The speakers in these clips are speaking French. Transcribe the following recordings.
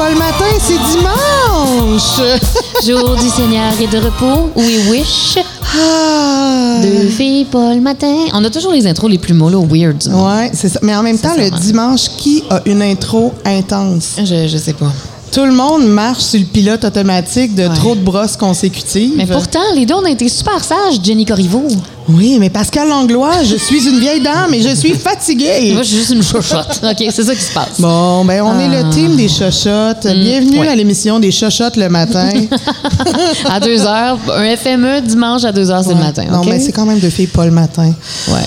pas le matin, c'est dimanche! Jour du Seigneur et de repos, we wish. Ah. Deux filles pas le matin. On a toujours les intros les plus mollo, weird. Ouais, c'est ça. Mais en même temps, le dimanche, qui a une intro intense? Je, je sais pas. Tout le monde marche sur le pilote automatique de Ouais. trop de brosses consécutives. Mais pourtant, les deux, on a été super sages, Jenny Corriveau. Oui, mais Pascal Langlois, je suis une vieille dame et je suis fatiguée. Moi, je suis juste une chochotte. OK, c'est ça qui se passe. Bon, ben on est le team des chochottes. Bienvenue Ah. Mm, ouais. à l'émission des chochottes le matin. À 2 heures, un FME dimanche à 2 heures, c'est le matin. Non, mais c'est quand même deux filles pas le matin. Ouais.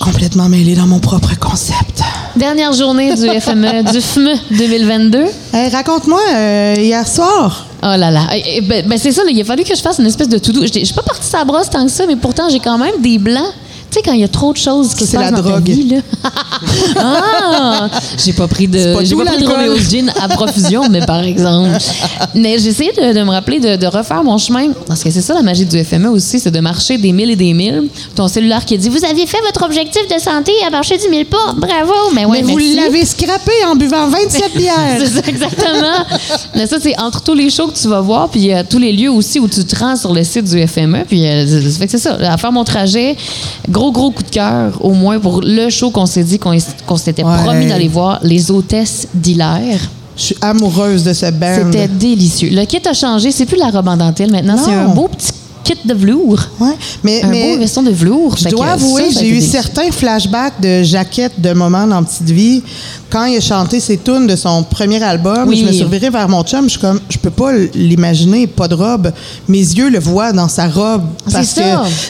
Complètement mêlée dans mon propre concept. Dernière journée du FME, du FME 2022. Hey, Raconte-moi, euh, hier soir, Oh là là. Eh, eh, Ben, ben, c'est ça, là, il a fallu que je fasse une espèce de tout-doux. Je suis pas partie sa brosse tant que ça, mais pourtant, j'ai quand même des blancs. Tu sais, quand il y a trop de choses qui se c'est passent la dans ta drogue. vie, là. ah! J'ai pas pris de, pas j'ai pas pris de. Romeo's Gin à profusion, mais par exemple. Mais j'ai essayé de, de me rappeler de, de refaire mon chemin. Parce que c'est ça la magie du FME aussi, c'est de marcher des milles et des milles. Ton cellulaire qui dit Vous aviez fait votre objectif de santé à marcher 10 000 pas. Bravo! Mais ouais, mais vous l'avez scrappé en buvant 27 bières. C'est ça, exactement. Mais ça, c'est entre tous les shows que tu vas voir, puis euh, tous les lieux aussi où tu te rends sur le site du FME. Puis, euh, ça fait que c'est ça. À faire mon trajet, gros, gros coup de cœur, au moins pour le show qu'on s'est dit qu'on s'était Ouais. promis d'aller voir, Les Hôtesses d'Hilaire. Je suis amoureuse de ce band. C'était délicieux. Le kit a changé? C'est plus la robe en dentelle maintenant. C'est un beau petit kit de velours. Ouais, mais, Un mais beau veston de velours. je dois avouer, j'ai eu délicieux. certains flashbacks de jaquettes de moments dans Petite Vie. Quand il a chanté ses tunes de son premier album, Oui. je me suis revirée vers mon chum. Je suis comme, je peux pas l'imaginer, pas de robe. Mes yeux le voient dans sa robe. Parce que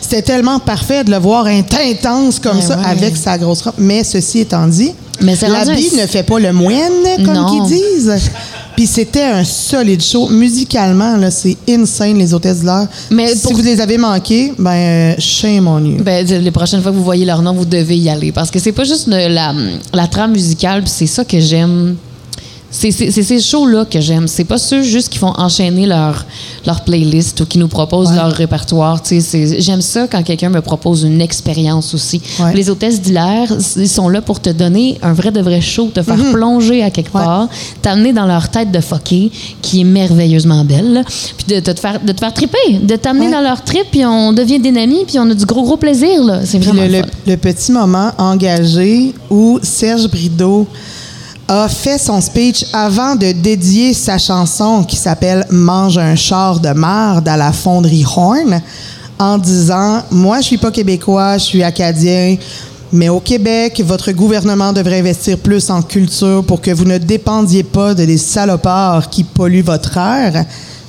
c'était tellement parfait de le voir int- intense comme Ouais, ça ouais. avec sa grosse robe. Mais ceci étant dit, l'habit un- ne fait pas le moine, comme qu'ils disent. Puis c'était un solide show. Musicalement, là, c'est insane, les hôtesses de l'heure. Mais si pour- vous les avez manqués, ben, euh, shame on you. Ben, les prochaines fois que vous voyez leur nom, vous devez y aller. Parce que c'est pas juste la, la trame musicale, c'est ça que j'aime. C'est ces shows-là que j'aime. C'est pas ceux juste qui font enchaîner leur, leur playlist ou qui nous proposent Ouais. leur répertoire. J'aime ça quand quelqu'un me propose une expérience aussi. Ouais. Les hôtesses d'hilaire, ils sont là pour te donner un vrai de vrai show, te faire plonger à quelque Ouais. part, t'amener dans leur tête de fucké, qui est merveilleusement belle, puis de, de te faire, de te faire triper, de t'amener dans leur trip, puis on devient des amis, puis on a du gros, gros plaisir. C'est vraiment le, le petit moment engagé où Serge Brideau a fait son speech avant de dédier sa chanson qui s'appelle Mange un char de marde à la fonderie Horn en disant Moi, je suis pas québécois, je suis acadien. Mais au Québec, votre gouvernement devrait investir plus en culture pour que vous ne dépendiez pas de des salopards qui polluent votre air.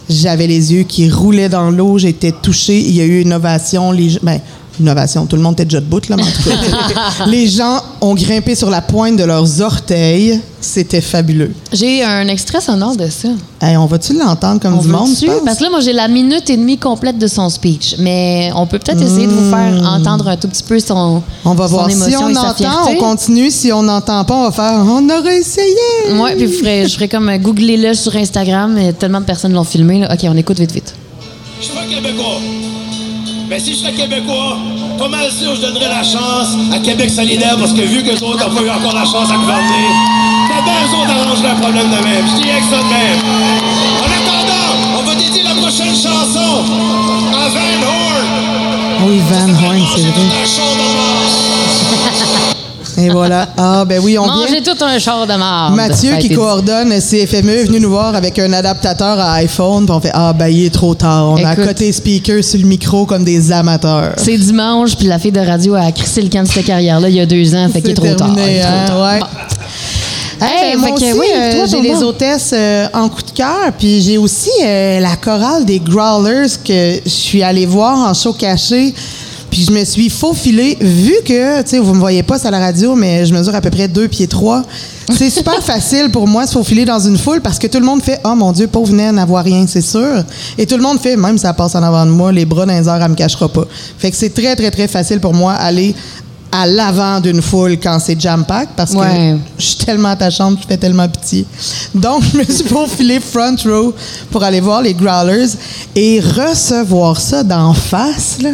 J'avais les yeux qui roulaient dans l'eau, j'étais touchée. Il y a eu une ovation. Les, ben, une ovation, tout le monde était déjà debout, là, mais en tout cas. les gens ont grimpé sur la pointe de leurs orteils. C'était fabuleux. J'ai un extrait sonore de ça. Hey, on va-tu l'entendre comme On du monde? Parce que là, moi, j'ai la minute et demie complète de son speech. Mais on peut peut-être essayer de vous faire entendre un tout petit peu son, Hmm. On va son voir si on entend, on continue. Si on n'entend pas, on va faire On aurait essayé. Ouais, puis je ferais, je ferais comme euh, googlez-le sur Instagram. et tellement de personnes l'ont filmé. là. OK, on écoute vite, vite. Je suis pas québécois. Mais si je serais québécois, pas mal sûr je donnerais la chance à Québec solidaire parce que vu que les autres n'ont pas eu encore la chance à gouverner, bien eux autres arrangeraient le problème de même. Je dis avec ça de même. En attendant, on va dédier la prochaine chanson à Van Horn. Oui, Van Horn, c'est vrai. Et voilà. Ah, ben oui, on vient. Mangez tout un char de marde. Mathieu, a qui coordonne CFME, est venu nous voir avec un adaptateur à iPhone. Puis on fait Ah, ben, il est trop tard. On a Écoute. côté speaker sur le micro comme des amateurs. C'est dimanche, puis la fille de radio a crissé le camp de cette carrière-là il y a deux ans. Fait qu'il est trop tard. terminé, Il est trop hein, tard. ouais. Bon. Hey, ben, moi aussi, oui, euh, j'ai les hôtesses euh, en coup de cœur, puis j'ai aussi euh, la chorale des Growlers que je suis allée voir en show caché. Puis je me suis faufilée, vu que, tu sais, vous me voyez pas, c'est à la radio, mais je mesure à peu près deux pieds trois. C'est super facile pour moi de se faufiler dans une foule parce que tout le monde fait « Oh mon Dieu, pauvre naine, elle voit rien, c'est sûr. » Et tout le monde fait « Même si ça passe en avant de moi, les bras dans les airs, elle me cachera pas. » Fait que c'est très, très, très facile pour moi aller à l'avant d'une foule quand c'est jam-pack parce que je suis tellement attachante, je fais tellement pitié. Donc, je me suis faufilée front row pour aller voir les Growlers et recevoir ça d'en face, là.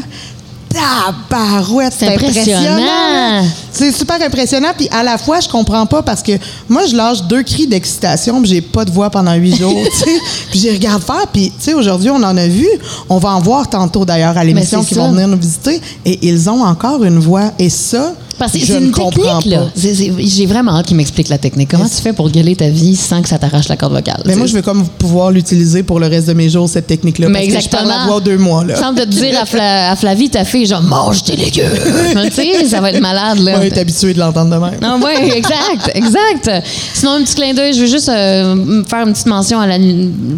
Tabarouette, C'est impressionnant. C'est super impressionnant. Puis à la fois, je comprends pas parce que moi, je lâche deux cris d'excitation, puis j'ai pas de voix pendant huit jours. puis j'y regarde faire. Puis, tu sais, aujourd'hui, on en a vu. On va en voir tantôt d'ailleurs à l'émission qui ça. vont venir nous visiter. Et ils ont encore une voix. Et ça, Parce que c'est ne une technique, là. J'ai vraiment hâte qu'il m'explique la technique. Comment tu fais pour gueuler ta vie sans que ça t'arrache la corde vocale? Mais moi, je veux comme pouvoir l'utiliser pour le reste de mes jours, cette technique-là. Mais parce que je exactement. la voix deux mois, là. Semble te dire à, Fla- à Flavie, ta fille, genre, mange tes légumes. tu sais, ça va être malade, là. On est habitué de l'entendre de même. Non, oui, exact, exact. Sinon, un petit clin d'œil, je veux juste euh, faire une petite mention à la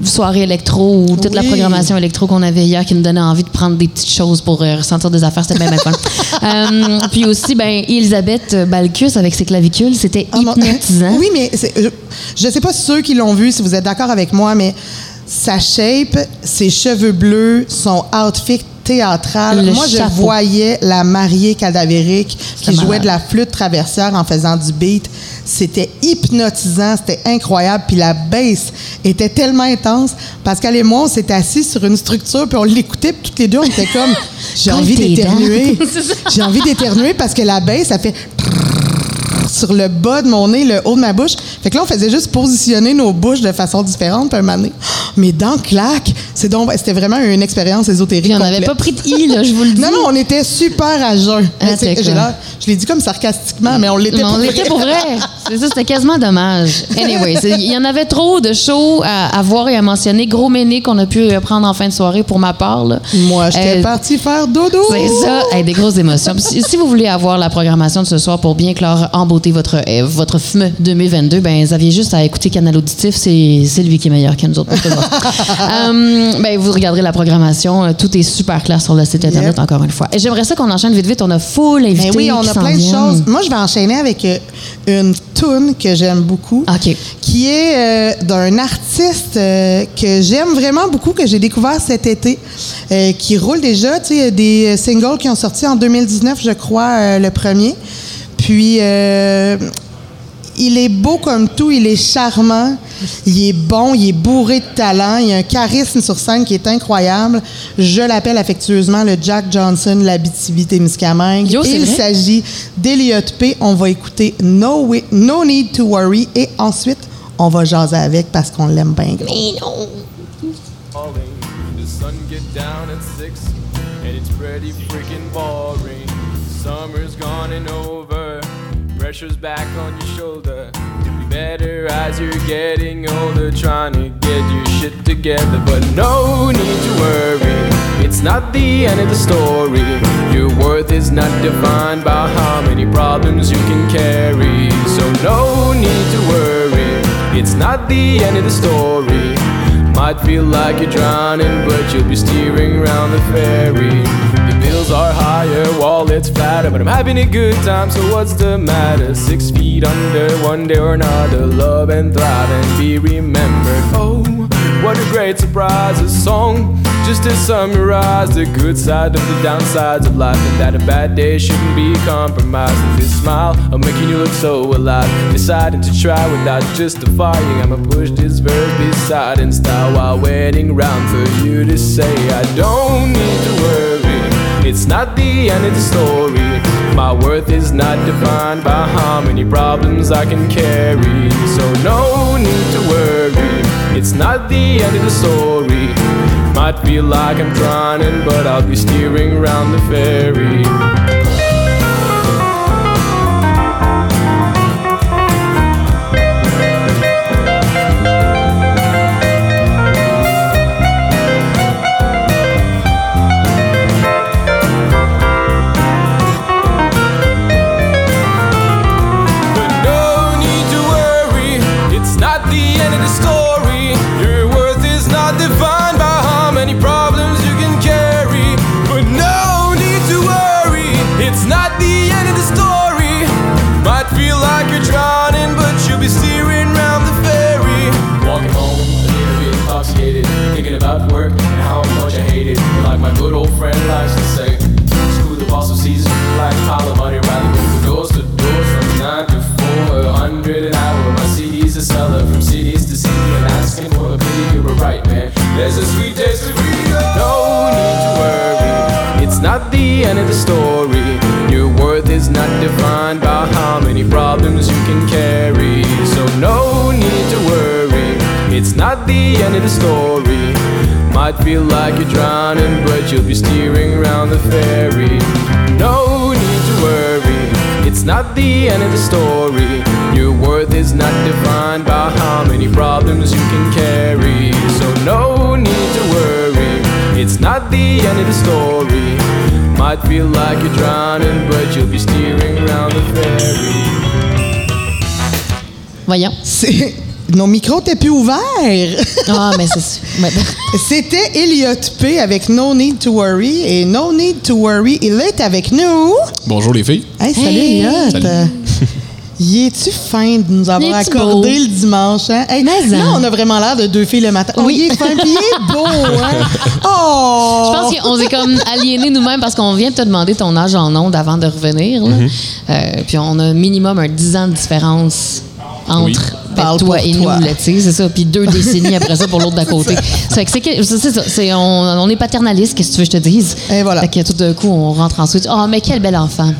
soirée électro ou toute la programmation électro qu'on avait hier qui nous donnait envie de prendre des petites choses pour euh, ressentir des affaires. C'était bien, bien fun. Euh, puis aussi, ben, Elisabeth Balkus avec ses clavicules, c'était Ah, hypnotisant. Oui, mais je ne sais pas ceux qui l'ont vu, si vous êtes d'accord avec moi, mais sa shape, ses cheveux bleus, son outfit théâtral. Le moi, je voyais la mariée cadavérique qui jouait de la flûte traversière en faisant du beat. C'était hypnotisant, c'était incroyable. Puis la bass était tellement intense parce qu'elle et moi, on s'était assis sur une structure puis on l'écoutait puis toutes les deux, on était comme j'ai envie d'éternuer. j'ai envie d'éternuer parce que la bass, ça fait sur le bas de mon nez, le haut de ma bouche. Fait que là, on faisait juste positionner nos bouches de façon différente. Puis un moment donné, mes dents claquent. C'est donc, c'était vraiment une expérience ésotérique. On n'avait pas pris de i, là, je vous le dis. Non, non, on était super à jeun. Ah, c'est- j'ai l'air- je l'ai dit comme sarcastiquement, mais on l'était pour on vrai. l'était pour vrai. C'est ça, c'était quasiment dommage. Anyway, il y en avait trop de shows à, à voir et à mentionner. Gros méné qu'on a pu prendre en fin de soirée pour ma part. là. Moi, j'étais Euh, partie faire dodo. C'est ça, Hey, des grosses émotions. Si, si vous voulez avoir la programmation de ce soir pour bien clore en beauté votre, euh, votre FME 2022, ben, vous aviez juste à écouter Canal Auditif. C'est lui qui est meilleur que nous autres. Euh, ben, vous regarderez la programmation. Euh, Tout est super clair sur le site Internet, Yep. encore une fois. Et j'aimerais ça qu'on enchaîne vite, vite. On a full invité Ben oui, on a plein de choses. Moi, je vais enchaîner avec euh, une tune que j'aime beaucoup. OK. Qui est euh, d'un artiste euh, que j'aime vraiment beaucoup, que j'ai découvert cet été, euh, qui roule déjà. Tu sais, il y a des singles qui ont sorti en 2019, je crois, le premier. Puis, euh, il est beau comme tout, il est charmant, il est bon, il est bourré de talent, il a un charisme sur scène qui est incroyable. Je l'appelle affectueusement le Jack Johnson, l'Abitibi-Témiscamingue. Yo, c'est Il s'agit d'Eliot P. On va écouter no, no Need to Worry et ensuite, on va jaser avec parce qu'on l'aime bien gros. falling. The sun get down at six, and it's pretty freaking boring. Summer's gone and over, pressure's back on your shoulder. You'll be better as you're getting older, trying to get your shit together. But no need to worry, it's not the end of the story. Your worth is not defined by how many problems you can carry. So no need to worry, it's not the end of the story. Might feel like you're drowning, but you'll be steering around the ferry. Are higher, wallets flatter, but I'm having a good time, so what's the matter? Six feet under, one day or another, love and thrive and be remembered. Oh, what a great surprise, a song just to summarize the good side of the downsides of life, and that a bad day shouldn't be compromised. And this smile of making you look so alive, deciding to try without justifying. I'ma push this verse beside in style while waiting round for you to say I don't need to worry. It's not the end of the story. My worth is not defined by how many problems I can carry. So no need to worry. It's not the end of the story. Might feel like I'm drowning, but I'll be steering around the ferry. Feel like you're drowning, but you'll be steering around the ferry. No need to worry, it's not the end of the story. Your worth is not defined by how many problems you can carry. So, no need to worry, it's not the end of the story. Might feel like you're drowning, but you'll be steering around the ferry. Voyons. Nos micros n'étaient plus ouverts. Ah, mais c'est. C'était Elliot P avec No Need to Worry. Et No Need to Worry, il est avec nous. Bonjour les filles. Hey, salut Hey. Elliot. Salut. Y es-tu fin de nous avoir accordé beau? le dimanche? Hein? Hey, Mais là, en. on a vraiment l'air de deux filles le matin. Oui. Il est fin, puis il est beau. Hein? Oh! Je pense qu'on s'est comme aliénés nous-mêmes parce qu'on vient de te demander ton âge en ondes avant de revenir. Mm-hmm. Euh, puis on a minimum un 10 ans de différence entre Oui. ben, toi et toi. nous, là, tu sais, c'est ça. Puis deux décennies après ça pour l'autre d'à côté. C'est ça. c'est- on, on est paternaliste, qu'est-ce que tu veux que je te dise? Et voilà. Fait que tout d'un coup, on rentre en switch. Oh, mais quel bel enfant.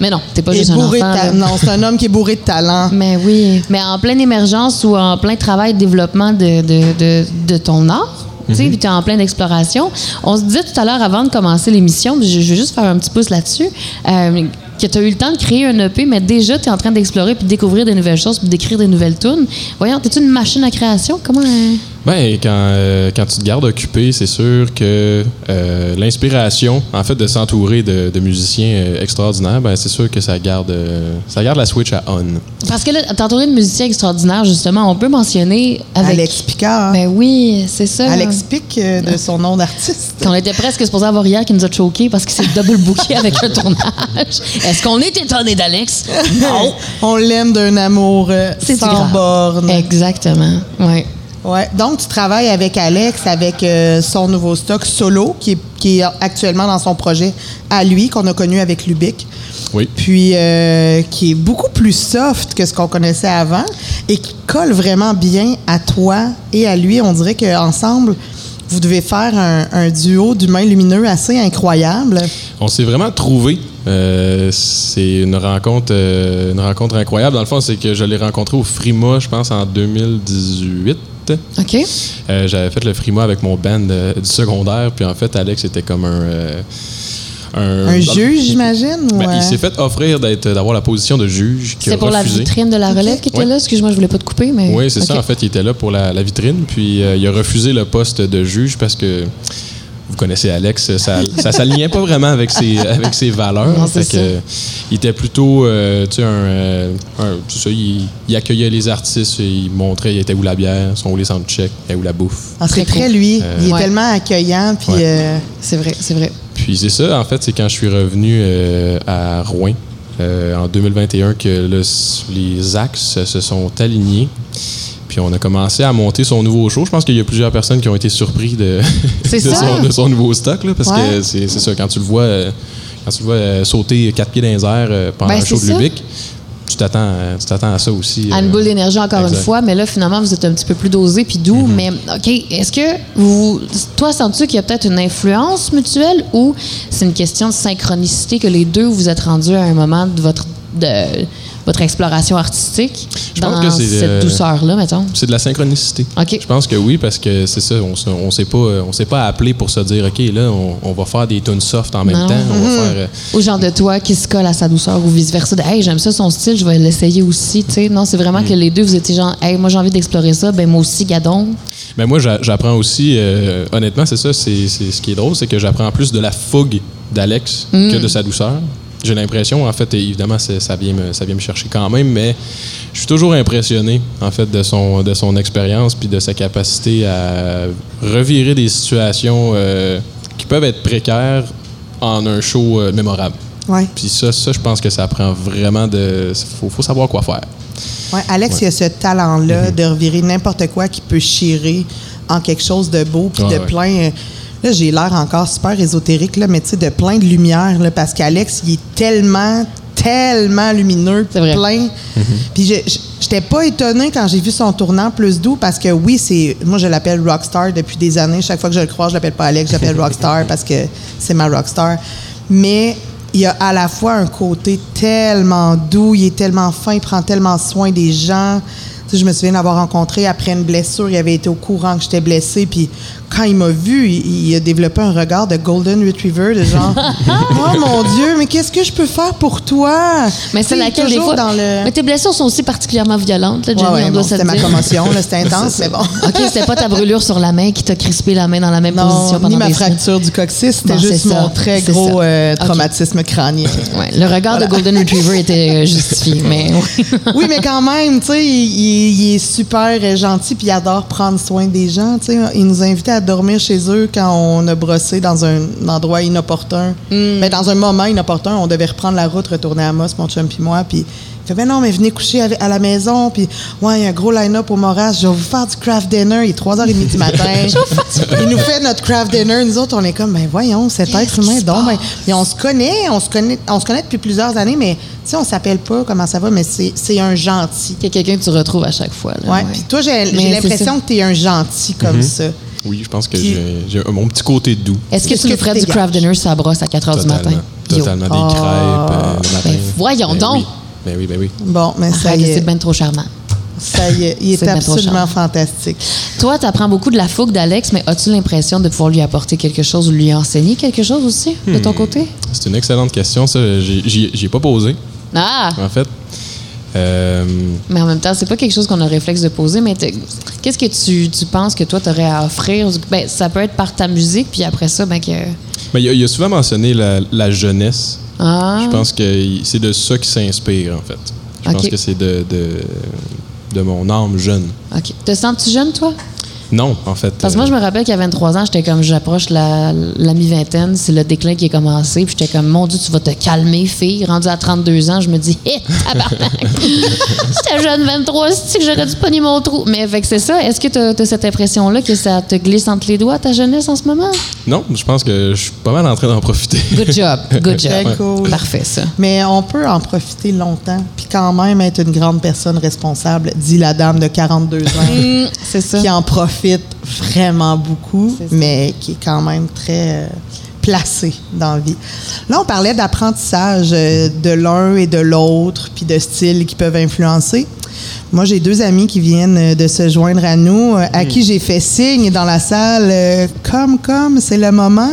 Mais non, t'es pas est juste un enfant. ta-. Non, c'est un homme qui est bourré de talent. Mais oui, mais en pleine émergence ou en plein travail de développement de, de, de, de ton art. Tu sais, puis tu es en pleine exploration. On se disait tout à l'heure avant de commencer l'émission, je, je vais juste faire un petit pouce là-dessus, euh, que tu as eu le temps de créer un EP, mais déjà tu es en train d'explorer puis de découvrir des nouvelles choses puis d'écrire des nouvelles tunes. Voyons, t'es-tu une machine à création? Comment. euh, Ben, quand, euh, quand tu te gardes occupé, c'est sûr que euh, l'inspiration, en fait, de s'entourer de, de musiciens euh, extraordinaires, ben, c'est sûr que ça garde, euh, ça garde la switch à on. Parce que là, t'entourer de musiciens extraordinaires, justement, on peut mentionner avec. Alex Picard. Ben oui, c'est ça. Alex Pic euh, de son nom d'artiste. On était presque supposé avoir hier qui nous a choqués parce qu'il s'est double booké avec un tournage. Est-ce qu'on est étonné d'Alex? Non. On l'aime d'un amour C'est sans grave. borne. Exactement. Ouais. Ouais. Donc, tu travailles avec Alex, avec euh, son nouveau stock solo, qui est, qui est actuellement dans son projet à lui, qu'on a connu avec Lubic. Oui. Puis, euh, qui est beaucoup plus soft que ce qu'on connaissait avant et qui colle vraiment bien à toi et à lui. On dirait qu'ensemble, vous devez faire un, un duo d'humains lumineux assez incroyable. On s'est vraiment trouvé. Euh, c'est une rencontre, une rencontre incroyable. Dans le fond, c'est que je l'ai rencontré au Frima, je pense, en 2018. OK. Euh, J'avais fait le Frima avec mon band euh, du secondaire, puis en fait, Alex était comme un. euh, un, Un juge, j'imagine? Ben, Il s'est fait offrir d'avoir la position de juge. C'est pour la vitrine de la relève qui était Ouais. là? Excuse-moi, je voulais pas te couper, mais. Oui, c'est ça. En fait, il était là pour la, la vitrine, puis euh, il a refusé le poste de juge parce que vous connaissez Alex, ça ça s'alignait pas vraiment avec ses, avec ses valeurs. Non, Fait que, euh, il était plutôt, euh, tu sais, un, euh, un- ça, il, il accueillait les artistes, il montrait il était où la bière, son où les soundchecks, et où la bouffe. ah, c'est Très cool. lui. il est Ouais. tellement accueillant. Puis, Ouais. euh, C'est vrai, c'est vrai. Puis c'est ça, en fait, c'est quand je suis revenu euh, à Rouen euh, en 2021 que le- les axes se sont alignés. Puis on a commencé à monter son nouveau show. Je pense qu'il y a plusieurs personnes qui ont été surpris de, son, de son nouveau stock, là, parce Ouais. que c'est ça, quand tu le vois, euh, quand tu le vois euh, sauter quatre pieds dans les airs euh, pendant Ben, un show de. Lubic, tu t'attends à- tu t'attends à ça aussi. À une boule d'énergie encore exact. une fois, mais là, finalement, vous êtes un petit peu plus dosé puis doux. Mais, OK, est-ce que vous. Toi, sens-tu qu'il y a peut-être une influence mutuelle ou c'est une question de synchronicité que les deux vous êtes rendus à un moment de votre. De, votre exploration artistique Je dans pense que c'est, cette euh, douceur-là, mettons? C'est de la synchronicité. OK. Je pense que oui, parce que c'est ça, on, se- on s'est pas, s'est pas appelé pour se dire, OK, là, on, on va faire des tunes soft en même Non. temps. On va faire, euh, Ou genre de toi qui se colle à sa douceur ou vice-versa. De, hey, j'aime ça son style, je vais l'essayer aussi. tu sais. Non, c'est vraiment que les deux, vous étiez genre, hey, moi j'ai envie d'explorer ça, ben moi aussi, gadon. Mais moi, j'a- j'apprends aussi, euh, honnêtement, c'est ça, c'est c'est ce qui est drôle, c'est que j'apprends plus de la fougue d'Alex que de sa douceur. J'ai l'impression, en fait, évidemment, ça vient, me, ça vient me chercher quand même, mais je suis toujours impressionné, en fait, de son, de son expérience puis de sa capacité à revirer des situations euh, qui peuvent être précaires en un show euh, mémorable. ouais. Puis ça, ça, je pense que ça prend vraiment de. Faut, faut savoir quoi faire. Ouais, Alex, il a ce talent-là de revirer n'importe quoi qui peut chirer en quelque chose de beau, puis Ouais, de ouais. plein. Là, j'ai l'air encore super ésotérique, là, mais tu sais, de plein de lumière, là, parce qu'Alex, il est tellement, tellement lumineux, vrai. plein. Puis je- j'étais pas étonnée quand j'ai vu son tournant plus doux, parce que oui, c'est. Moi, je l'appelle Rockstar depuis des années. Chaque fois que je le croise, je l'appelle pas Alex, je l'appelle Rockstar parce que c'est ma Rockstar. Mais il y a à la fois un côté tellement doux, il est tellement fin, il prend tellement soin des gens. Tu sais, je me souviens d'avoir rencontré après une blessure, il avait été au courant que j'étais blessée, puis quand il m'a vu, il, il a développé un regard de golden retriever, de genre, oh mon Dieu, mais qu'est-ce que je peux faire pour toi? Mais c'est laquelle des fois. dans le. Mais tes blessures sont aussi particulièrement violentes, là, Jenny, ouais, on bon, doit se c'était ma commotion, c'était intense, mais bon. OK, c'était pas ta brûlure sur la main qui t'a crispé la main dans la même Non, position pendant ni ma des semaines. fracture du coccyx, c'était Bon, juste ça, mon très gros euh, traumatisme crânien. Ouais, le regard de Golden Retriever était euh, justifié, mais oui. oui, mais quand même, tu sais, il, il- il est super gentil puis il adore prendre soin des gens. Tu sais, il nous invitait à dormir chez eux quand on a brossé dans un endroit inopportun. Mm. Mais dans un moment inopportun, on devait reprendre la route, retourner à Moss, mon chum puis moi, puis il fait ben non, mais venez coucher à la maison, puis ouais, il y a un gros line-up au Moras, je vais vous faire du craft dinner, il est 3h30 du matin. il nous fait notre craft dinner, nous autres, on est comme ben voyons, cet être humain donc ben, on se connaît, on se connaît, on se connaît depuis plusieurs années, mais tu sais, on s'appelle pas comment ça va, mais c'est c'est un gentil. a quelqu'un que tu retrouves à chaque fois. Là, Ouais. ouais. Puis toi, j'ai c'est l'impression que tu es un gentil comme ça. Oui, je pense que j'ai mon petit côté doux. Est-ce que tu nous que ferais tu du craft dinner sur la brosse à 4 h du matin? Totalement. Yo. Des Ah. crêpes euh, le matin. Ben, voyons Ben donc. Oui. Ben oui, ben oui. Bon, mais ça y c'est est. bien trop charmant. Ça y est. Il est, C'est absolument fantastique. Toi, tu apprends beaucoup de la fougue d'Alex, mais as-tu l'impression de pouvoir lui apporter quelque chose ou lui enseigner quelque chose aussi, de Hmm. ton côté? C'est une excellente question. Ça, j'y ai pas posé, Ah! en fait. Euh, Mais en même temps, c'est pas quelque chose qu'on a réflexe de poser, mais qu'est-ce que tu, tu penses que toi, tu aurais à offrir? Ben, ça peut être par ta musique, puis après ça, ben que... mais il a, il a souvent mentionné la, la jeunesse. Ah! Je pense que c'est de ça qui s'inspire, en fait. Je pense que c'est de, de, de mon âme jeune. OK. Te sens-tu jeune, toi? Non, en fait. Parce que moi, je me rappelle qu'à 23 ans, j'étais comme, j'approche la, la mi-vingtaine, c'est le déclin qui est commencé, puis j'étais comme, mon Dieu, tu vas te calmer, fille. Rendu à 32 ans, je me dis, hé, tabarnak! J'étais jeune 23, c'est que j'aurais dû pogner mon trou? Mais fait que c'est ça. Est-ce que tu as, cette impression-là que ça te glisse entre les doigts, ta jeunesse, en ce moment? Non, je pense que je suis pas mal en train d'en profiter. Good job. Good job. Très cool. Parfait, ça. Mais on peut en profiter longtemps, puis quand même être une grande personne responsable, dit la dame de 42 ans, c'est ça. qui en profite vraiment beaucoup, mais qui est quand même très euh, placée dans la vie. Là, on parlait d'apprentissage euh, de l'un et de l'autre, puis de styles qui peuvent influencer. Moi, j'ai deux amis qui viennent euh, de se joindre à nous, euh, à qui j'ai fait signe dans la salle, comme, comme, c'est le moment.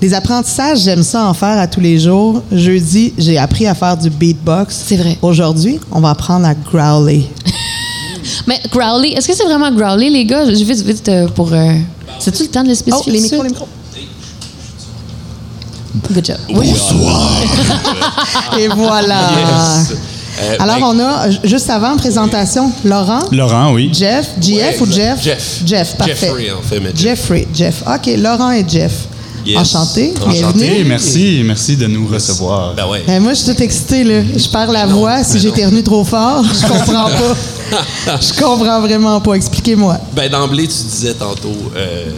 Des apprentissages, j'aime ça en faire à tous les jours. Jeudi, j'ai appris à faire du beatbox. C'est vrai. Aujourd'hui, on va apprendre à growler. Mais growly, est-ce que c'est vraiment growly, les gars? Je vais vite, vite euh, pour. euh, C'est-tu le temps de le Oh, spécifier? les tout de micros, les micros. Good job. Et voilà. Euh, Alors, ben, on a, juste avant, présentation, Laurent, Laurent, oui. Jeff, JF ou Jeff? Jeff. Jeff, parfait. Jeffrey, en fait, mais Jeff. Jeffrey, Jeff. OK, Laurent et Jeff. Yes. Enchanté. Enchanté. Bienvenue. Hey, merci, merci de nous recevoir. Ben ouais. Ben, moi, je suis toute excitée, là. Je perds la voix. Si ben j'éternue trop fort, je comprends pas. je comprends vraiment pas. Expliquez-moi. Ben d'emblée, tu disais tantôt, euh,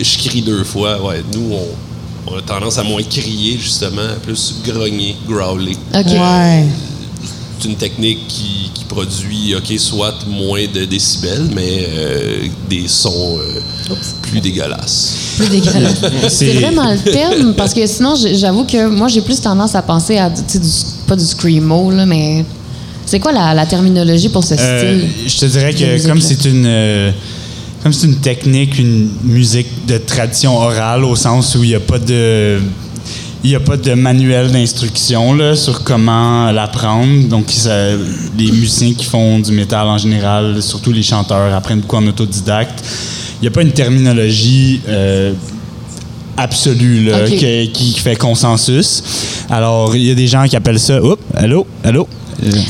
je crie deux fois. Ouais, nous, on, on a tendance à moins crier, justement, à plus grogner, growler. OK. Ouais. C'est une technique qui, qui produit, OK, soit moins de décibels, mais euh, des sons euh, plus dégueulasses. Plus dégueulasse. c'est vraiment le terme, parce que sinon, j'avoue que moi, j'ai plus tendance à penser à, tu sais, du, pas du screamo, là, mais c'est quoi la, la terminologie pour ce Euh, style? je te dirais que comme c'est une euh, comme c'est une technique, une musique de tradition orale au sens où il n'y a pas de il y a pas de manuel d'instruction sur comment l'apprendre. Donc, les musiciens qui font du métal en général, surtout les chanteurs, apprennent beaucoup en autodidacte. Il n'y a pas une terminologie euh, absolue là, qui fait consensus. Alors, il y a des gens qui appellent ça. Oups, allô, allô?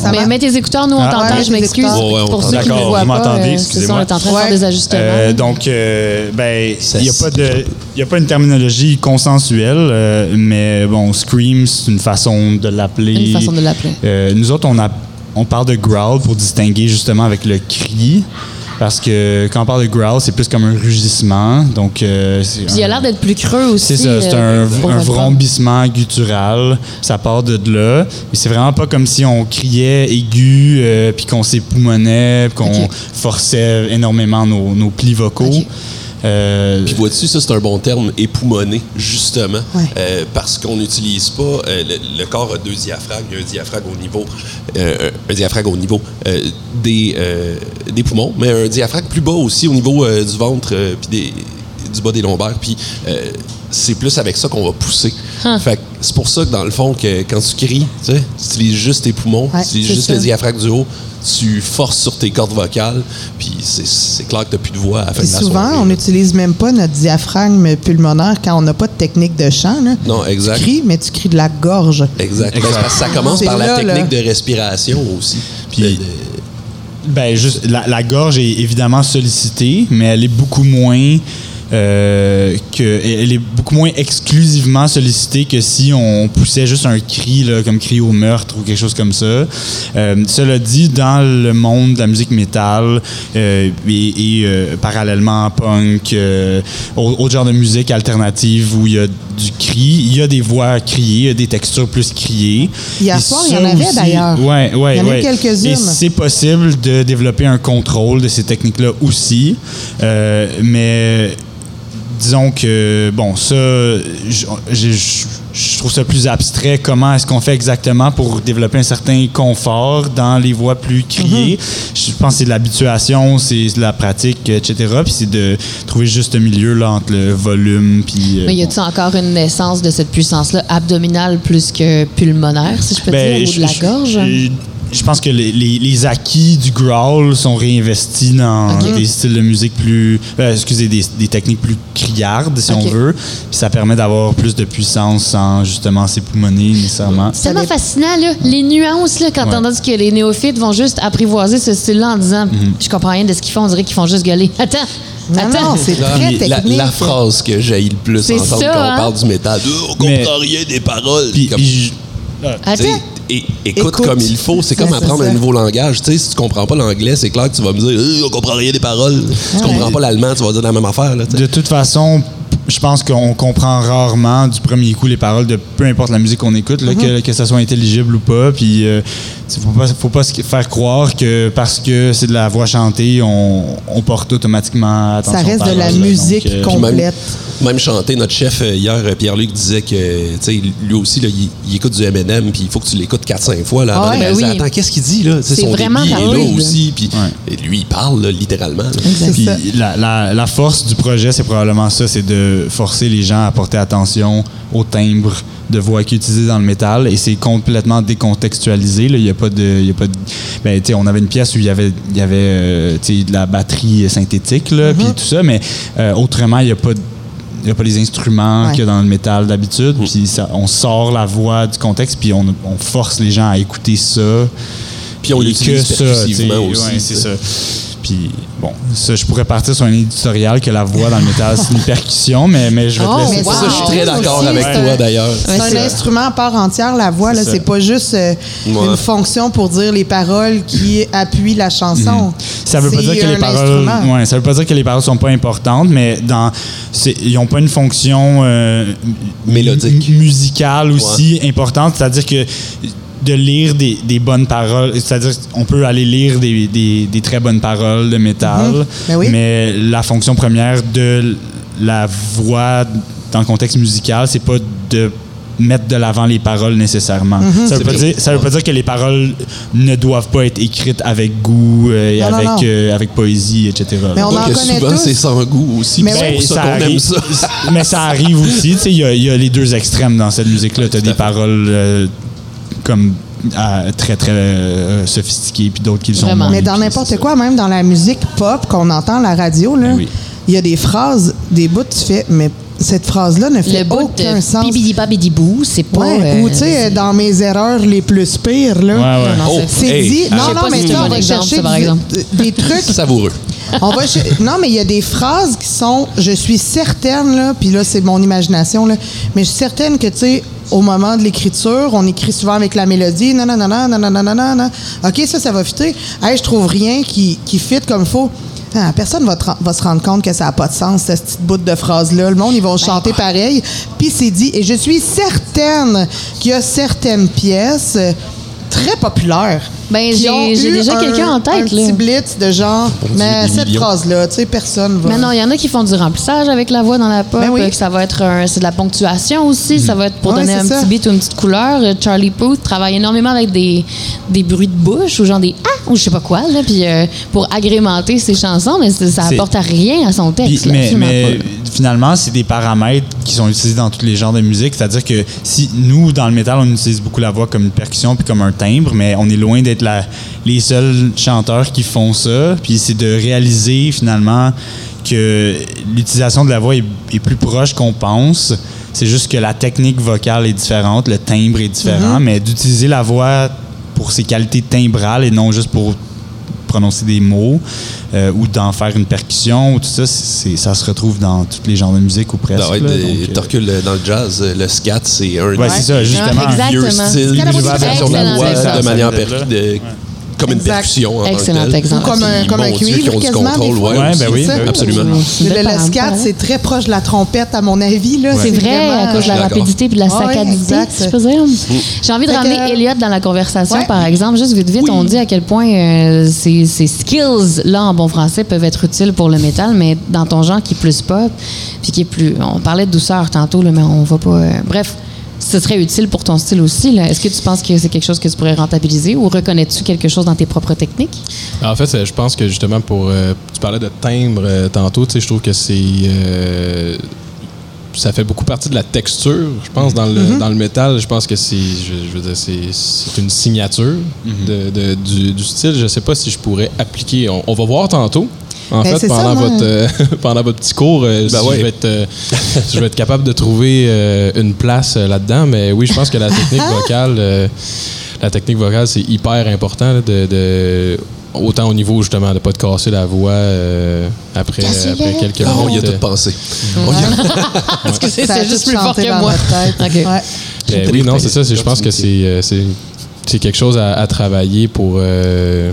Ça mais va? mets tes écouteurs, nous, on Ah, t'entend, ouais, je m'excuse. Ouais, on pour ceux qui ne voient D'accord, vous pas, m'entendez, euh, c'est ça, excusez-moi. on est en train de faire des ajustements. Euh, donc, euh, ben, il n'y a, pas de- y a pas une terminologie consensuelle, euh, mais bon, Scream, c'est une façon de l'appeler. Une façon de l'appeler. Euh, nous autres, on, a, on parle de growl pour distinguer justement avec le cri. Parce que quand on parle de growl, c'est plus comme un rugissement. Donc, euh, Puis il a l'air d'être plus creux aussi. c'est ça, c'est euh, un, un vrombissement guttural. Ça part de là. Et c'est vraiment pas comme si on criait aigu, euh, puis qu'on s'époumonait, puis qu'on forçait énormément nos, nos plis vocaux. Euh, Puis vois-tu, ça c'est un bon terme, époumoner, justement, Ouais. Euh, parce qu'on n'utilise pas, euh, le, le corps a deux diaphragmes, il y a un diaphragme au niveau, euh, un diaphragme au niveau euh, des, euh, des poumons, mais un diaphragme plus bas aussi au niveau euh, du ventre euh, puis des du bas des lombaires, puis euh, c'est plus avec ça qu'on va pousser. Fait que c'est pour ça que dans le fond, que quand tu cries, tu utilises juste tes poumons, Ouais, tu utilises juste ça. le diaphragme du haut, tu forces sur tes cordes vocales, puis c'est- clair que tu plus de voix à la fin Puis de la souvent, soirée, on n'utilise même pas notre diaphragme pulmonaire quand on n'a pas de technique de chant. Là. Non, exact. Tu cries, mais tu cries de la gorge. Exact. Exact. Ben, parce que ça commence par la technique là. de respiration aussi. Puis- Ben, juste, la, la gorge est évidemment sollicitée, mais elle est beaucoup moins. Euh, que, elle est beaucoup moins exclusivement sollicitée que si on poussait juste un cri, là, comme cri au meurtre ou quelque chose comme ça. Euh, cela dit, dans le monde de la musique métal euh, et, et, euh, parallèlement punk, au- autre genre de musique alternative où il y a du cri, il y a des voix criées, il y a des textures plus criées. Hier soir, il y en avait aussi- d'ailleurs. Ouais, ouais, Il y en a ouais. quelques-unes. Et c'est possible de développer un contrôle de ces techniques-là aussi. Mais disons que, bon, ça, je, je- je trouve ça plus abstrait. Comment est-ce qu'on fait exactement pour développer un certain confort dans les voix plus criées? Mm-hmm. Je pense que c'est de l'habituation, c'est de la pratique, etc. Puis c'est de trouver juste un milieu là, entre le volume puis... euh, Mais y bon. a-t-il encore une naissance de cette puissance-là abdominale plus que pulmonaire, si je peux Ben, dire, ou de la gorge? Je, pense que les, les- les acquis du growl sont réinvestis dans des styles de musique plus. euh, excusez, des, des techniques plus criardes, si on veut. Puis ça permet d'avoir plus de puissance sans justement s'époumoner nécessairement. C'est tellement fascinant, là. Les nuances, là, quand Ouais. on dit que les néophytes vont juste apprivoiser ce style-là en disant Mhm. Je comprends rien de ce qu'ils font, on dirait qu'ils font juste gueuler. Attends, Non, attends. non, c'est très Puis la, technique. la phrase que j'ai le plus entendre ça, quand hein? on parle du métal, Euh, on comprend Mais- rien des paroles. Puis, Comme- puis je- Attends. Et- écoute, Écoute. comme il faut. C'est comme apprendre un nouveau langage. Tu sais, si tu comprends pas l'anglais, c'est clair que tu vas me dire Euh, on comprend rien des paroles. Si tu comprends pas l'allemand, tu vas dire la même affaire. Là, de toute façon, je pense qu'on comprend rarement du premier coup les paroles de peu importe la musique qu'on écoute, là, que, que ça soit intelligible ou pas. Puis, euh, il faut pas, faut pas se faire croire que parce que c'est de la voix chantée, on, on porte automatiquement attention. Ça reste de la là. musique Donc, euh, même- complète. Même chanter, notre chef euh, hier, euh, Pierre-Luc, disait que tu sais, lui aussi, là, il, il écoute du M&M, puis il faut que tu l'écoutes 4-5 fois. Là, Ah ouais, ben oui. Attends, qu'est-ce qu'il dit là? C'est Son vraiment débit est là aussi. Puis Ouais. et lui, il parle là, littéralement. Puis ça. la, la- la force du projet, c'est probablement ça, c'est de forcer les gens à porter attention au timbre de voix qui est utilisé dans le métal et c'est complètement décontextualisé. là. Il n'y a pas de, il y a pas de- ben, tu sais, on avait une pièce où il y avait, il y avait euh, tu sais, de la batterie synthétique là, puis tout ça, mais euh, autrement il n'y a pas de- il n'y a pas les instruments Ouais. qu'il y a dans le métal d'habitude. Puis ça- on sort la voix du contexte, puis on, on force les gens à écouter ça. Puis on l'utilise que ça, percussivement tu sais, aussi, ouais, c'est ça. Puis, bon, ça, je pourrais partir sur un éditorial que la voix dans le métal, c'est une percussion, mais, mais je vais Oh, te laisser mais wow. Ça, je suis très d'accord avec toi un- d'ailleurs. C'est un instrument à part entière, la voix. là. C'est pas juste euh, Ouais. une fonction pour dire les paroles qui appuient la chanson. Mhm. Ça veut pas dire que les paroles, ouais, ça veut pas dire que les paroles sont pas importantes, mais dans, ils ont pas une fonction euh, Mélodique. mu- musicale aussi importante. C'est-à-dire que de lire des, des bonnes paroles, c'est-à-dire on peut aller lire des, des- des très bonnes paroles de métal, Ben oui. mais la fonction première de la voix dans le contexte musical, c'est pas de mettre de l'avant les paroles nécessairement. Mhm. Ça veut pas dire ça veut pas dire que les paroles ne doivent pas être écrites avec goût euh, et Non, avec non. euh, avec poésie etc. Mais on Donc, en souvent, tous. c'est sans goût aussi. Mais oui. ça ça qu'on aime arrive, ça. mais ça arrive aussi. Tu sais, il y, a- il y a les deux extrêmes dans cette musique-là. Tu as des fait. paroles euh, comme euh, très, très euh, sophistiquées, puis d'autres qui le sont Vraiment. moins, Mais dans n'importe quoi, même dans la musique pop qu'on entend à la radio, là, Ben oui. il y a des phrases, des bouts, tu fais, mais cette phrase-là ne fait Le aucun de sens. bibidi babidi bou, c'est pas. Ouais, euh, ou tu sais, dans mes erreurs les plus pires, là. Ouais, ouais. Non, Oh, c'est- hey, dit. Non, non, mais si on va chercher exemple. des trucs. Savoureux. On va cher- Non, mais il y a des phrases qui sont. Je suis certaine, là, puis là, c'est mon imagination, là, mais je suis certaine que, tu sais, au moment de l'écriture, on écrit souvent avec la mélodie. Non, non, non, non, non, non, non, non, non, non. OK, ça, ça va fitter. Hey, je trouve rien qui, qui fit comme faut. Ah, personne va, va se rendre compte que ça n'a pas de sens, cette petite bout de phrase-là. Le monde, ils vont chanter pareil. Puis c'est dit. Et je suis certaine qu'il y a certaines pièces. Très populaires. Ben, j'ai- déjà un- quelqu'un en tête, Un là. petit blitz de genre, mais cette phrase-là, tu sais, personne va. Mais non, il y en a qui font du remplissage avec la voix dans la pop. Ben oui. que ça va être c'est de la ponctuation aussi. Ça va être pour Ouais, donner un ça. petit beat ou une petite couleur. Euh, Charlie Puth travaille énormément avec des, des bruits de bouche ou genre des ah ou je sais pas quoi là, puis euh, pour agrémenter ses chansons, mais ça apporte à rien à son Puis- texte. là, mais finalement, c'est des paramètres qui sont utilisés dans tous les genres de musique. C'est-à-dire que si nous, dans le métal, on utilise beaucoup la voix comme une percussion puis comme un timbre, mais on est loin d'être les seuls chanteurs qui font ça. Puis c'est de réaliser finalement que l'utilisation de la voix est, est plus proche qu'on pense. C'est juste que la technique vocale est différente, le timbre est différent, mais d'utiliser la voix pour ses qualités timbrales et non juste pour prononcer des mots euh, ou d'en faire une percussion ou tout ça, c'est, ça se retrouve dans tous les genres de musique ou presque. Ouais, euh, t'as reculé dans le jazz, euh, le scat, c'est un ouais, c'est ça, justement. Exact. vieux style de la voix de manière exemple. per- de- comme une percussion. Excellent exemple. Comme un, Puis, comme un cuivre, quasiment, ben oui, ben. Absolument. Le, scat, c'est très proche de la trompette, à mon avis. là. C'est vrai, vraiment- à cause de la rapidité et de la ouais, saccadité, je peux dire. J'ai envie de Fait ramener Elliot dans la conversation, Ouais. par exemple. Juste vite, vite, on dit à quel point euh, ces, skills-là, en bon français, peuvent être utiles pour le métal, mais dans ton genre qui est plus pop, puis qui est plus... On parlait de douceur tantôt, là, mais on va pas... euh, bref, ce serait utile pour ton style aussi. là. Est-ce que tu penses que c'est quelque chose que tu pourrais rentabiliser ou reconnais-tu quelque chose dans tes propres techniques? En fait, je pense que justement, pour. euh, tu parlais de timbre euh, tantôt, tu sais, je trouve que c'est. euh, ça fait beaucoup partie de la texture, je pense, dans le, dans le métal. Je pense que c'est. Je, je veux dire, c'est, c'est une signature de, de- du, du style. Je sais pas si je pourrais appliquer. On, on va voir tantôt. En Ben, fait, ça, pendant, votre, euh, pendant votre petit cours, euh, si, ouais. je vais être, euh, je vais être capable de trouver euh, une place euh, là-dedans. Mais oui, je pense que la technique vocale, euh, la technique vocale, c'est hyper important là, de, de- autant au niveau justement de pas te casser la voix euh, après, après quelques Ah, on y a minutes. tout pensé. Parce que c'est juste plus fort que dans moi. notre tête. OK. Ouais. Ben oui, non, c'est ça. Je pense que c'est euh, quelque chose à, à travailler pour euh,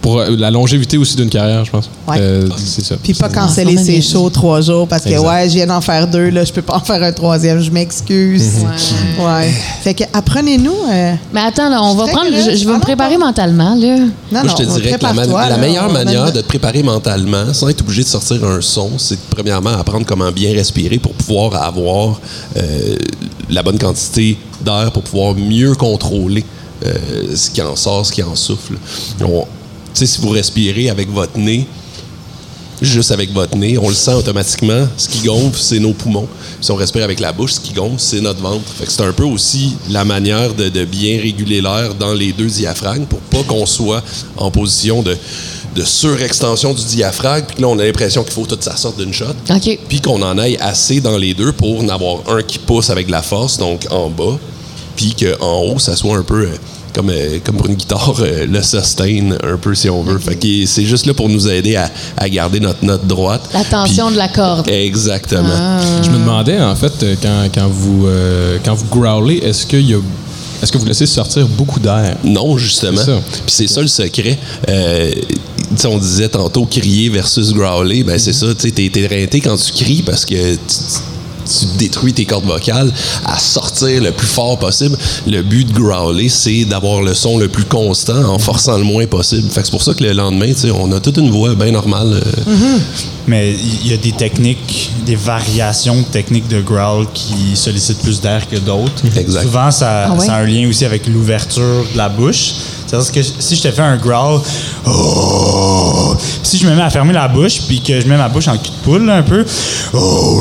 pour euh, la longévité aussi d'une carrière, je pense. Ouais. Euh, c'est ça. Puis pas C'est- canceller Ah, ses c'est shows trois jours parce que, Exact. ouais, je viens d'en faire deux, là, je peux pas en faire un troisième, je m'excuse. Ouais. Fait que, apprenez-nous. euh, Mais attends, là, on va prendre... Je, je vais Ah me non, préparer pas- mentalement, là. non, Moi, non, je te dirais que la, meilleure manière de te préparer mentalement, sans être obligé de sortir un son, c'est de, premièrement apprendre comment bien respirer pour pouvoir avoir euh, la bonne quantité d'air, pour pouvoir mieux contrôler euh, ce qui en sort, ce qui en souffle. On- sais, si vous respirez avec votre nez, juste avec votre nez, on le sent automatiquement. Ce qui gonfle, c'est nos poumons. Si on respire avec la bouche, ce qui gonfle, c'est notre ventre. Fait que c'est un peu aussi la manière de, de bien réguler l'air dans les deux diaphragmes pour pas qu'on soit en position de, de surextension du diaphragme, puis là, on a l'impression qu'il faut que tout ça sorte d'une shot. OK. Puis qu'on en aille assez dans les deux pour en avoir un qui pousse avec de la force, donc en bas, puis qu'en haut, ça soit un peu euh, comme, euh, comme pour une guitare, euh, le sustain, un peu si on veut. Fait que c'est juste là pour nous aider à, à garder notre note droite. La tension Puis- de la corde. Exactement. Je me demandais, en fait, euh, quand, quand vous, euh, quand vous growlez, est-ce qu'il y a. Est-ce que vous laissez sortir beaucoup d'air? Non, justement. C'est ça. Puis c'est ça le secret. Euh, tu sais, on disait tantôt crier versus growler. Ben c'est ça. Tu sais, t'es t'es éreinté quand tu cries parce que tu, détruis tes cordes vocales à sortir le plus fort possible. Le but de growler, c'est d'avoir le son le plus constant en forçant le moins possible. Fait que c'est pour ça que le lendemain, tu sais, on a toute une voix bien normale. euh, Mais il y a des techniques, des variations de techniques de growl qui sollicitent plus d'air que d'autres. Souvent, ça, Ah ouais? ça a un lien aussi avec l'ouverture de la bouche. C'est-à-dire que si je te fais un growl, oh, si je me mets à fermer la bouche, puis que je mets ma bouche en cul de poule là, un peu, oh,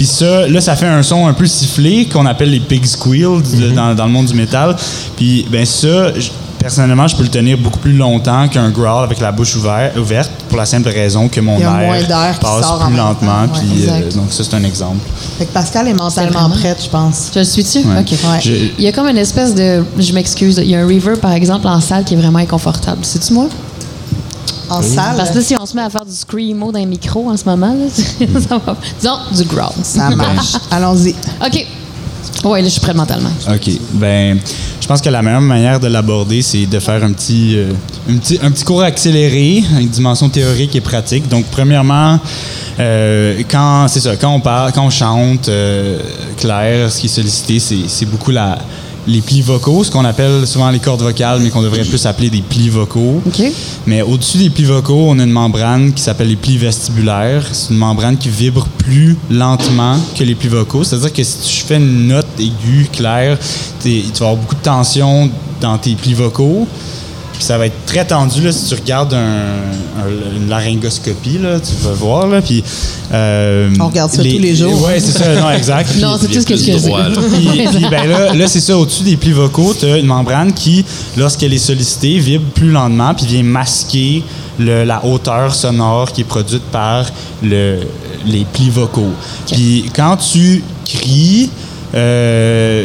puis ça, là, ça fait un son un peu sifflé qu'on appelle les pig squeals de- dans, dans le monde du métal. Puis, ben ça, personnellement, je peux le tenir beaucoup plus longtemps qu'un growl avec la bouche ouvert- ouverte pour la simple raison que mon air, passe sort plus lentement. temps. Ouais, puis, euh, donc, ça, c'est un exemple. Fait que Pascal est mentalement vraiment- prête, je pense. Je le suis-tu? Ouais. OK. Ouais. Je- Il y a comme une espèce de. Je m'excuse. Il y a un reverb, par exemple, en salle qui est vraiment inconfortable. C'est-tu moi? En salle, Parce que là, si on se met à faire du screamo dans les micros en ce moment, là, ça va. Disons, du growl. ça marche. Allons-y. OK. Ouais, là, je suis prête mentalement. OK. Ben, je pense que la meilleure manière de l'aborder, c'est de faire un petit, euh, un petit, un petit cours accéléré, avec dimension théorique et pratique. Donc, premièrement, euh, quand c'est ça, quand on parle, quand on chante, euh, clair, ce qui est sollicité, c'est beaucoup la les plis vocaux, ce qu'on appelle souvent les cordes vocales, mais qu'on devrait plus appeler des plis vocaux. Mais au-dessus des plis vocaux, on a une membrane qui s'appelle les plis vestibulaires. C'est une membrane qui vibre plus lentement que les plis vocaux. C'est-à-dire que si tu fais une note aiguë, claire, tu vas avoir beaucoup de tension dans tes plis vocaux. Puis ça va être très tendu là, si tu regardes un- un- une laryngoscopie, là, tu vas voir. Là, puis, euh, On regarde ça tous les jours. Oui, c'est ça, non, exact. Non, c'est tout ce que je sais. droit, là. Puis, puis, ben là, là c'est ça, au-dessus des plis vocaux, tu as une membrane qui, lorsqu'elle est sollicitée, vibre plus lentement puis vient masquer le- la hauteur sonore qui est produite par le, les plis vocaux. Puis quand tu cries, euh,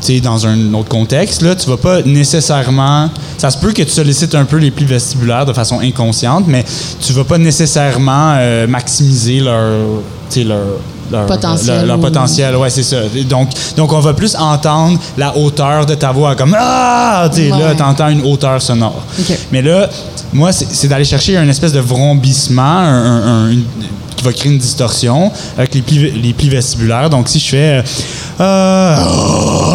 tu sais, dans un autre contexte, là, tu vas pas nécessairement. Ça se peut que tu sollicites un peu les plis vestibulaires de façon inconsciente, mais tu vas pas nécessairement euh, maximiser leur, leur, leur Potentiel leur- leur potentiel, ouais, c'est ça. Donc, donc, on va plus entendre la hauteur de ta voix, comme Ah! Tu sais, là, Ouais. t'entends une hauteur sonore. OK. Mais là, moi, c'est d'aller chercher un espèce de vrombissement un- un- un- une- qui va créer une distorsion avec les plis, les plis vestibulaires. Donc, si je fais euh,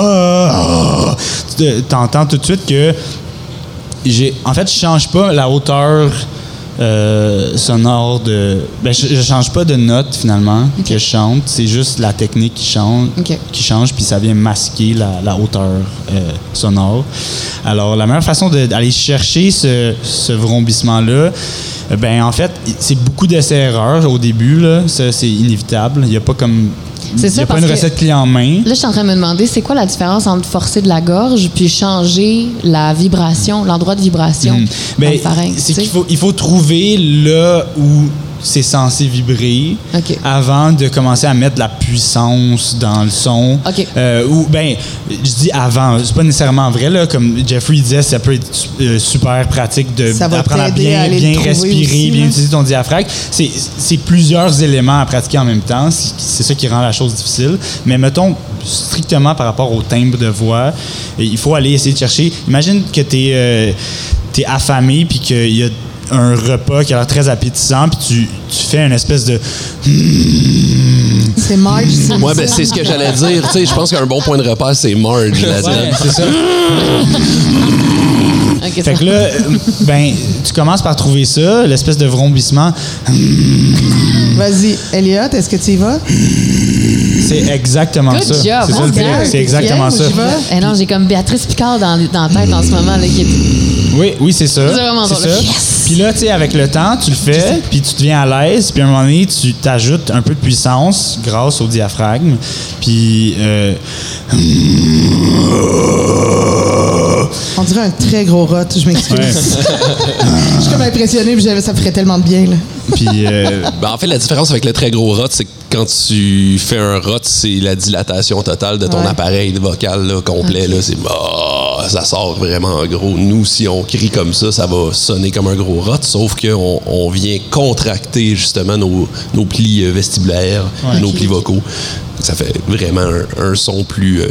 Ah! tu t'entends tout de suite que j'ai en fait je change pas la hauteur euh, sonore de ben je, je change pas de note finalement que je chante. C'est juste la technique qui change qui change puis ça vient masquer la, la hauteur euh, sonore. Alors la meilleure façon d'aller chercher ce, ce vrombissement là ben en fait c'est beaucoup d'essais erreurs au début là. Ça c'est inévitable. Il y a pas comme C'est il ça, y a pas une recette clé en main Là, je suis en train de me demander, c'est quoi la différence entre forcer de la gorge puis changer la vibration, l'endroit de vibration Mm. dans Ben, c'est qu'il faut, il faut trouver là où c'est censé vibrer avant de commencer à mettre de la puissance dans le son. Euh, ou ben, je dis avant, c'est pas nécessairement vrai là. Comme Jeffrey disait, ça peut être euh, super pratique de d'apprendre à bien, à bien respirer, aussi, bien là. utiliser ton diaphragme. C'est c'est plusieurs éléments à pratiquer en même temps. C'est ça qui rend la chose difficile. Mais mettons strictement par rapport au timbre de voix, il faut aller essayer de chercher. Imagine que tu es, affamé puis qu'il y a un repas qui a l'air très appétissant puis tu, tu fais une espèce de C'est Marge. Moi, ben, c'est ce que j'allais dire. Tu sais, je pense qu'un bon point de repère, c'est Marge là-dedans. c'est ça. OK, Fait ça- que là, ben, tu commences par trouver ça, l'espèce de vrombissement. Vas-y, Elliot, est-ce que tu y vas? C'est exactement Good ça. C'est ça le pire. C'est exactement ça. Eh non, j'ai comme Béatrice Picard dans, dans la tête en ce moment. Là, qui est- Oui, oui, c'est ça. C'est vraiment drôle. ça. Yes! Puis là, tu sais, avec le temps, tu le fais, puis tu deviens à l'aise, puis à un moment donné, tu t'ajoutes un peu de puissance grâce au diaphragme, puis euh, On dirait un très gros rot, je m'excuse. Ouais. je suis comme impressionnée, puis j'avais- ça me ferait tellement de bien. Là. puis euh, Ben, en fait, la différence avec le très gros rot, c'est que quand tu fais un rot, c'est la dilatation totale de ton Ouais. appareil vocal là, complet. Là, c'est Ah, ça sort vraiment gros. Nous, si on crie comme ça, ça va sonner comme un gros rot, sauf qu'on on vient contracter justement nos, nos plis euh, vestibulaires, nos plis vocaux. Ça fait vraiment un, un son plus, euh,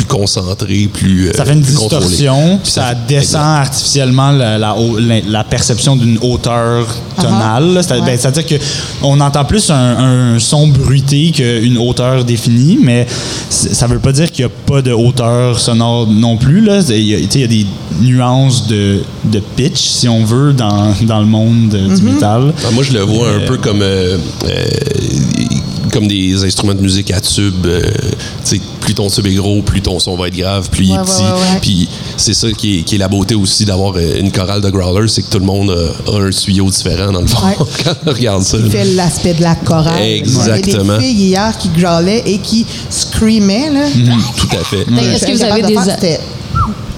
plus concentré, plus. euh, ça fait une distorsion, puis ça fait- descend artificiellement la, la la- la perception d'une hauteur tonale. là. C'est- Ouais. ben, C'est-à-dire qu'on entend plus un, un son bruité qu'une hauteur définie, mais ça veut pas dire qu'il n'y a pas de hauteur sonore non plus. là. Il y, a- tu sais, il y a des nuances de, de pitch, si on veut, dans, dans le monde euh, du métal. Ah, moi, je le vois un peu comme, euh, euh, comme des instruments de musique à tube. euh, plus ton tube est gros, plus ton son va être grave, plus il est Ouais, petit. ouais, ouais. Puis c'est ça qui est, qui est la beauté aussi d'avoir euh, une chorale de growlers, c'est que tout le monde a, a un tuyau différent dans le fond Ouais. quand on regarde ça. Il fait l'aspect de la chorale. Exactement. Il y a des filles hier qui growlaient et qui screamaient. Là. Tout à fait. Est-ce que vous avez des,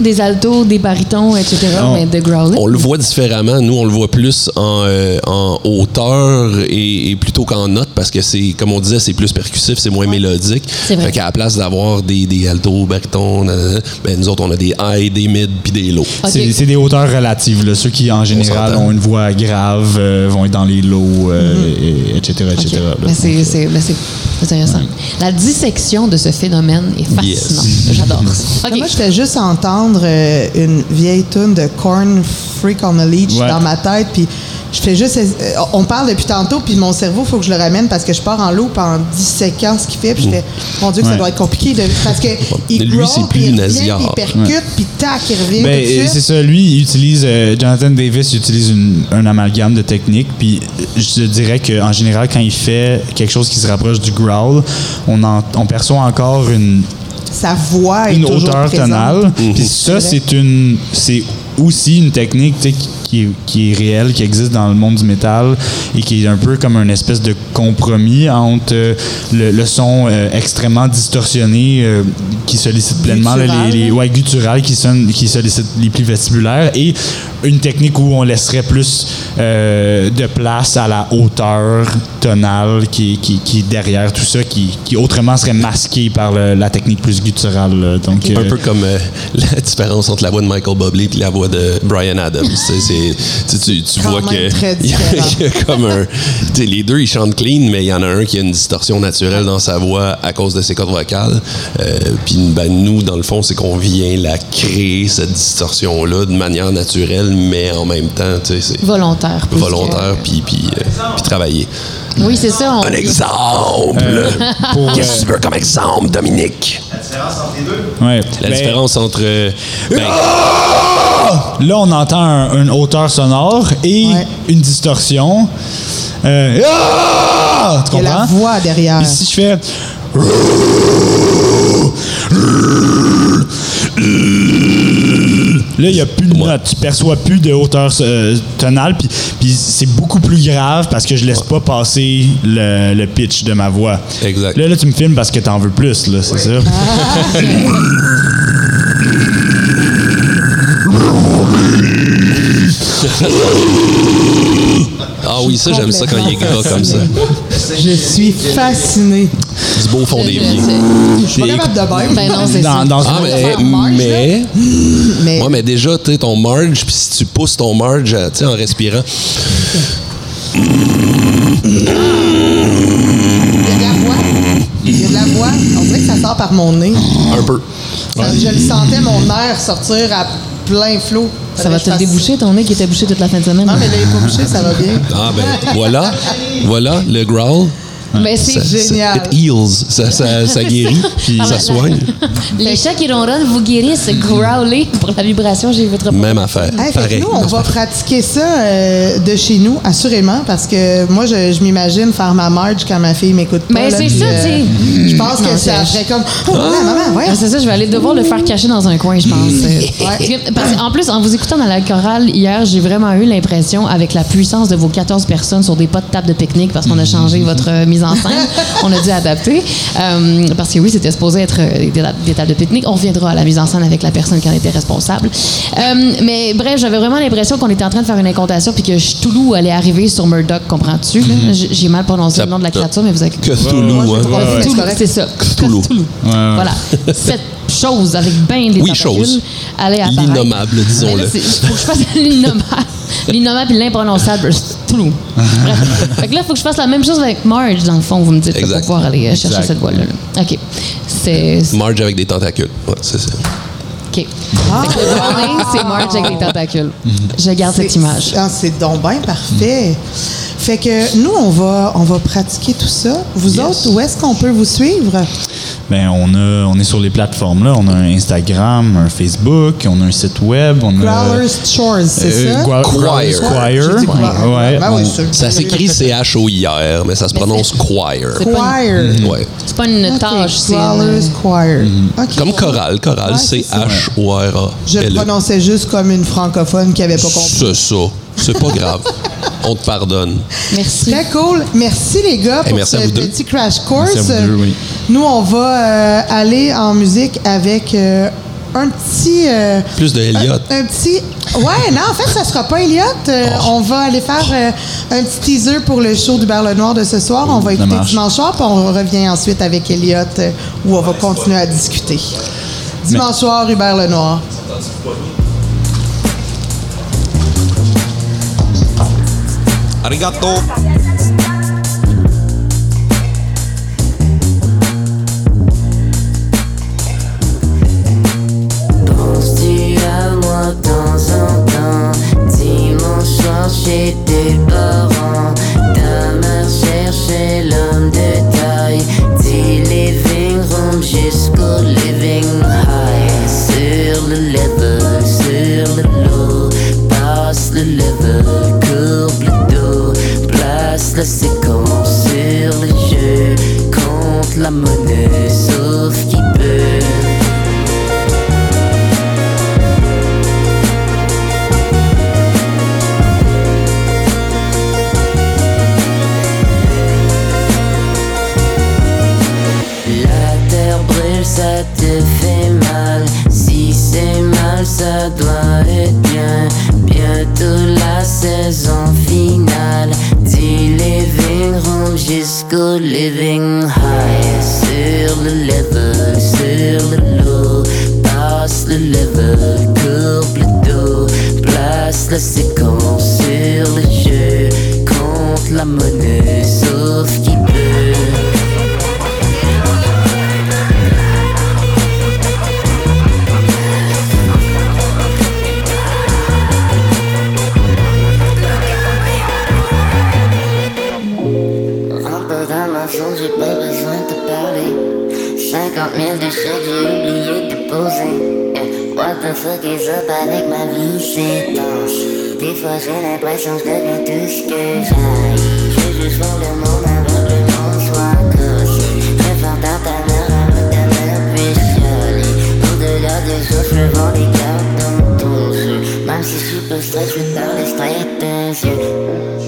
des altos, des barytons, etc., mais de growling? On le voit différemment. Nous, on le voit plus en, euh, en hauteur et, et plutôt qu'en note parce que c'est, comme on disait, c'est plus percussif, c'est moins mélodique. C'est vrai. Fait qu'à la place d'avoir des, des altos, barytons, nanana, ben nous autres, on a des high, des mid puis des low. OK. C'est c'est des hauteurs relatives. là. Ceux qui, en général, ont une voix grave euh, vont être dans les lows, euh, et- etc. etc. OK. là. Mais c'est- c'est mais c'est intéressant. La dissection de ce phénomène est fascinante. Yes. J'adore ça. OK. Moi, je fais juste entendre euh, une vieille tune de Korn, Freak on the Leech, Ouais. dans ma tête, puis Je fais juste. euh, on parle depuis tantôt, puis mon cerveau, il faut que je le ramène parce que je pars en loop en disséquant ce qu'il fait. Puis je fais, mon Dieu, que ça doit être compliqué. De, parce que il Lui, c'est plus puis il revient, puis il percute, puis tac, il revient. Ben, euh, c'est ça, lui, il utilise, euh, Jonathan Davis il utilise une- un amalgame de techniques, puis je te dirais qu'en général, quand il fait quelque chose qui se rapproche du growl, on, en- on perçoit encore une, Sa voix est une toujours hauteur présente. tonale. Puis ça, c'est une, c'est aussi une technique qui, est, qui est réelle, qui existe dans le monde du métal et qui est un peu comme une espèce de compromis entre euh, le, le son euh, extrêmement distorsionné euh, qui sollicite pleinement Guttural. les, les ouais, guttural qui sonne, qui sollicite les plis vestibulaires et une technique où on laisserait plus euh, de place à la hauteur tonale qui, qui, qui est derrière tout ça, qui, qui autrement serait masquée par le- la technique plus gutturale. Donc, Un euh, peu comme euh, la différence entre la voix de Michael Bublé et la voix de Brian Adams. Tu sais, c'est- tu, tu- tu Quand vois que très il y a- y comme un. les deux, ils chantent clean, mais il y en a un qui a une distorsion naturelle dans sa voix à cause de ses cordes vocales. Euh, Puis ben, nous, dans le fond, c'est qu'on vient la créer, cette distorsion-là, de manière naturelle, mais en même temps, tu sais, c'est Volontaire. volontaire, puis puis, euh, puis travailler. Oui, c'est ça. on- Un exemple! pour, Qu'est-ce que tu veux comme exemple, Dominique? ouais. La Ben, différence entre. euh, ben, Là, on entend un- une hauteur sonore et Ouais. une distorsion. Euh, ah! Tu Il y a la comprends? voix derrière. Puis si je fais. Là, il n'y a plus de note. Tu perçois plus de hauteur euh, tonale. Puis, puis c'est beaucoup plus grave parce que je laisse pas passer le, le pitch de ma voix. Exact. Là, là tu me filmes parce que t'en veux plus, là, c'est ça? Ah oui, ça, j'aime ça quand il est gras comme ça. Je suis fascinée. Du beau fond Je- d'évier. Je suis pas capable de même. Ben non, c'est Dans, ça. dans Ah, mais, mais, Mais ouais, mais déjà, tu sais, ton marge, puis si tu pousses ton marge, euh, tu sais, en respirant, il y a de la voix. Il y a de la voix. On dirait que ça sort par mon nez. un peu. Ça- Je le sentais, mon air sortir à plein flot. Ça va te le déboucher, ton nez qui était bouché toute la fin de semaine. Non, mais là, il est pas bouché, ça va bien. Ah, ben, voilà. Voilà, le growl. Ben, c'est Ça- ça- génial. It heals. Ça, ça, ça guérit, puis ça soigne. Les chats qui ronronnent vous guérissent, growler pour la vibration, j'ai votre Même affaire. Hey, Pareil. nous, on va pratiquer ça euh, de chez nous, assurément, parce que moi, je, je m'imagine faire ma marge quand ma fille m'écoute pas. Là, c'est ça, euh, tu sais. Je pense Non, que ça ferait comme. Oh, maman, maman, ouais. Ah, c'est ça, je vais aller devoir le faire cacher dans un coin, je pense. Parce que- en plus, en vous écoutant dans la chorale hier, j'ai vraiment eu l'impression, avec la puissance de vos 14 personnes sur des pas de table de pique-nique, parce qu'on a changé votre euh, mise en scène, on a dû adapter. Euh, parce que oui, c'était supposé être euh, des, des tables de pique-nique. On reviendra à la mise en scène avec la personne qui en était responsable. Euh, mais bref, j'avais vraiment l'impression qu'on était en train de faire une incantation, puis que Toulouse allait arriver sur Murdoch, comprends-tu? là? J'ai j'ai mal prononcé Ça- le nom de la créature, mais vous avez Cthulhu, hein. ouais. Cthulhu, c'est ça. Cthulhu. Voilà. Cette chose avec bien des Oui, chose. allait apparaître. L'innommable, disons-le. c'est- faut que je fasse l'innommable. L'innommable et l'imprononçable. Bref. Fait que là, il faut que je fasse la même chose avec Marge, dans le fond, vous me dites, pour pouvoir aller euh, chercher Exact. cette voix-là. là. OK. C'est... c'est- Marge avec des tentacules. Ouais, c'est ça. OK. Fait que le warning, c'est Marge avec des tentacules. Je garde cette C'est- image. ah, c'est donc bien parfait. Fait que nous, on va, on va pratiquer tout ça. Vous autres, où est-ce qu'on peut vous suivre? Ben, on, a, on est sur les plateformes. Là. On a un Instagram, un Facebook, on a un site web. On a, Growlers Chores, c'est euh, ça? Choir. Ouais. Ben oui, on- sûr. Ça s'écrit C-H-O-I-R, mais ça se prononce choir. C'est pas une- Choir. Ouais. C'est pas une tâche, c'est... Growlers Choir. OK. Comme chorale. Chorale, Ouais, c'est ça. C-H-O-R-A. Je le prononçais juste comme une francophone qui avait pas compris. C'est ça. C'est pas grave. On te pardonne. Merci. Très cool. Merci les gars pour merci ce à vous deux. petit crash course. Merci à vous deux, oui. Nous, on va euh, aller en musique avec euh, un petit... euh, Plus de Elliott. un petit... Ouais, non, en fait, ça sera pas Elliott. Euh, Oh. On va aller faire euh, un petit teaser pour le show du Bar Le Noir de ce soir. On va écouter. Dimanche soir, puis on revient ensuite avec Elliott, euh, où on va continuer à discuter. Dimanche soir, Hubert Le Arigato. Penses-tu à moi de temps en temps? Dimanche soir, chez tes parents. Ta mère cherchait l'homme de taille. Du living room jusqu'au living high. Sur le level, sur le low. Passe le level. La séquence sur le jeu. Compte la monnaie, sauf qui peut. La terre brûle, ça te fait mal. Si c'est mal, ça doit être bien. Bientôt la saison finale. Jusqu'au living high. Sur le level, sur le low. Passe le level, courbe le dos. Place la séquence sur le jeu. Compte la monnaie, sauf qui 50 000 de chèques, j'ai oublié de poser. What the fuck is up avec ma vie, c'est dense. Des fois j'ai l'impression que je deviens tout ce que j'aille. Je juste voir le monde avant que le soit cassé. Je faire dans ta mère avant que ta mère puisse chialer. Au-delà des choses, je veux voir des cartes dans ton jeu. Même si je suis pas stress, je veux parler straight des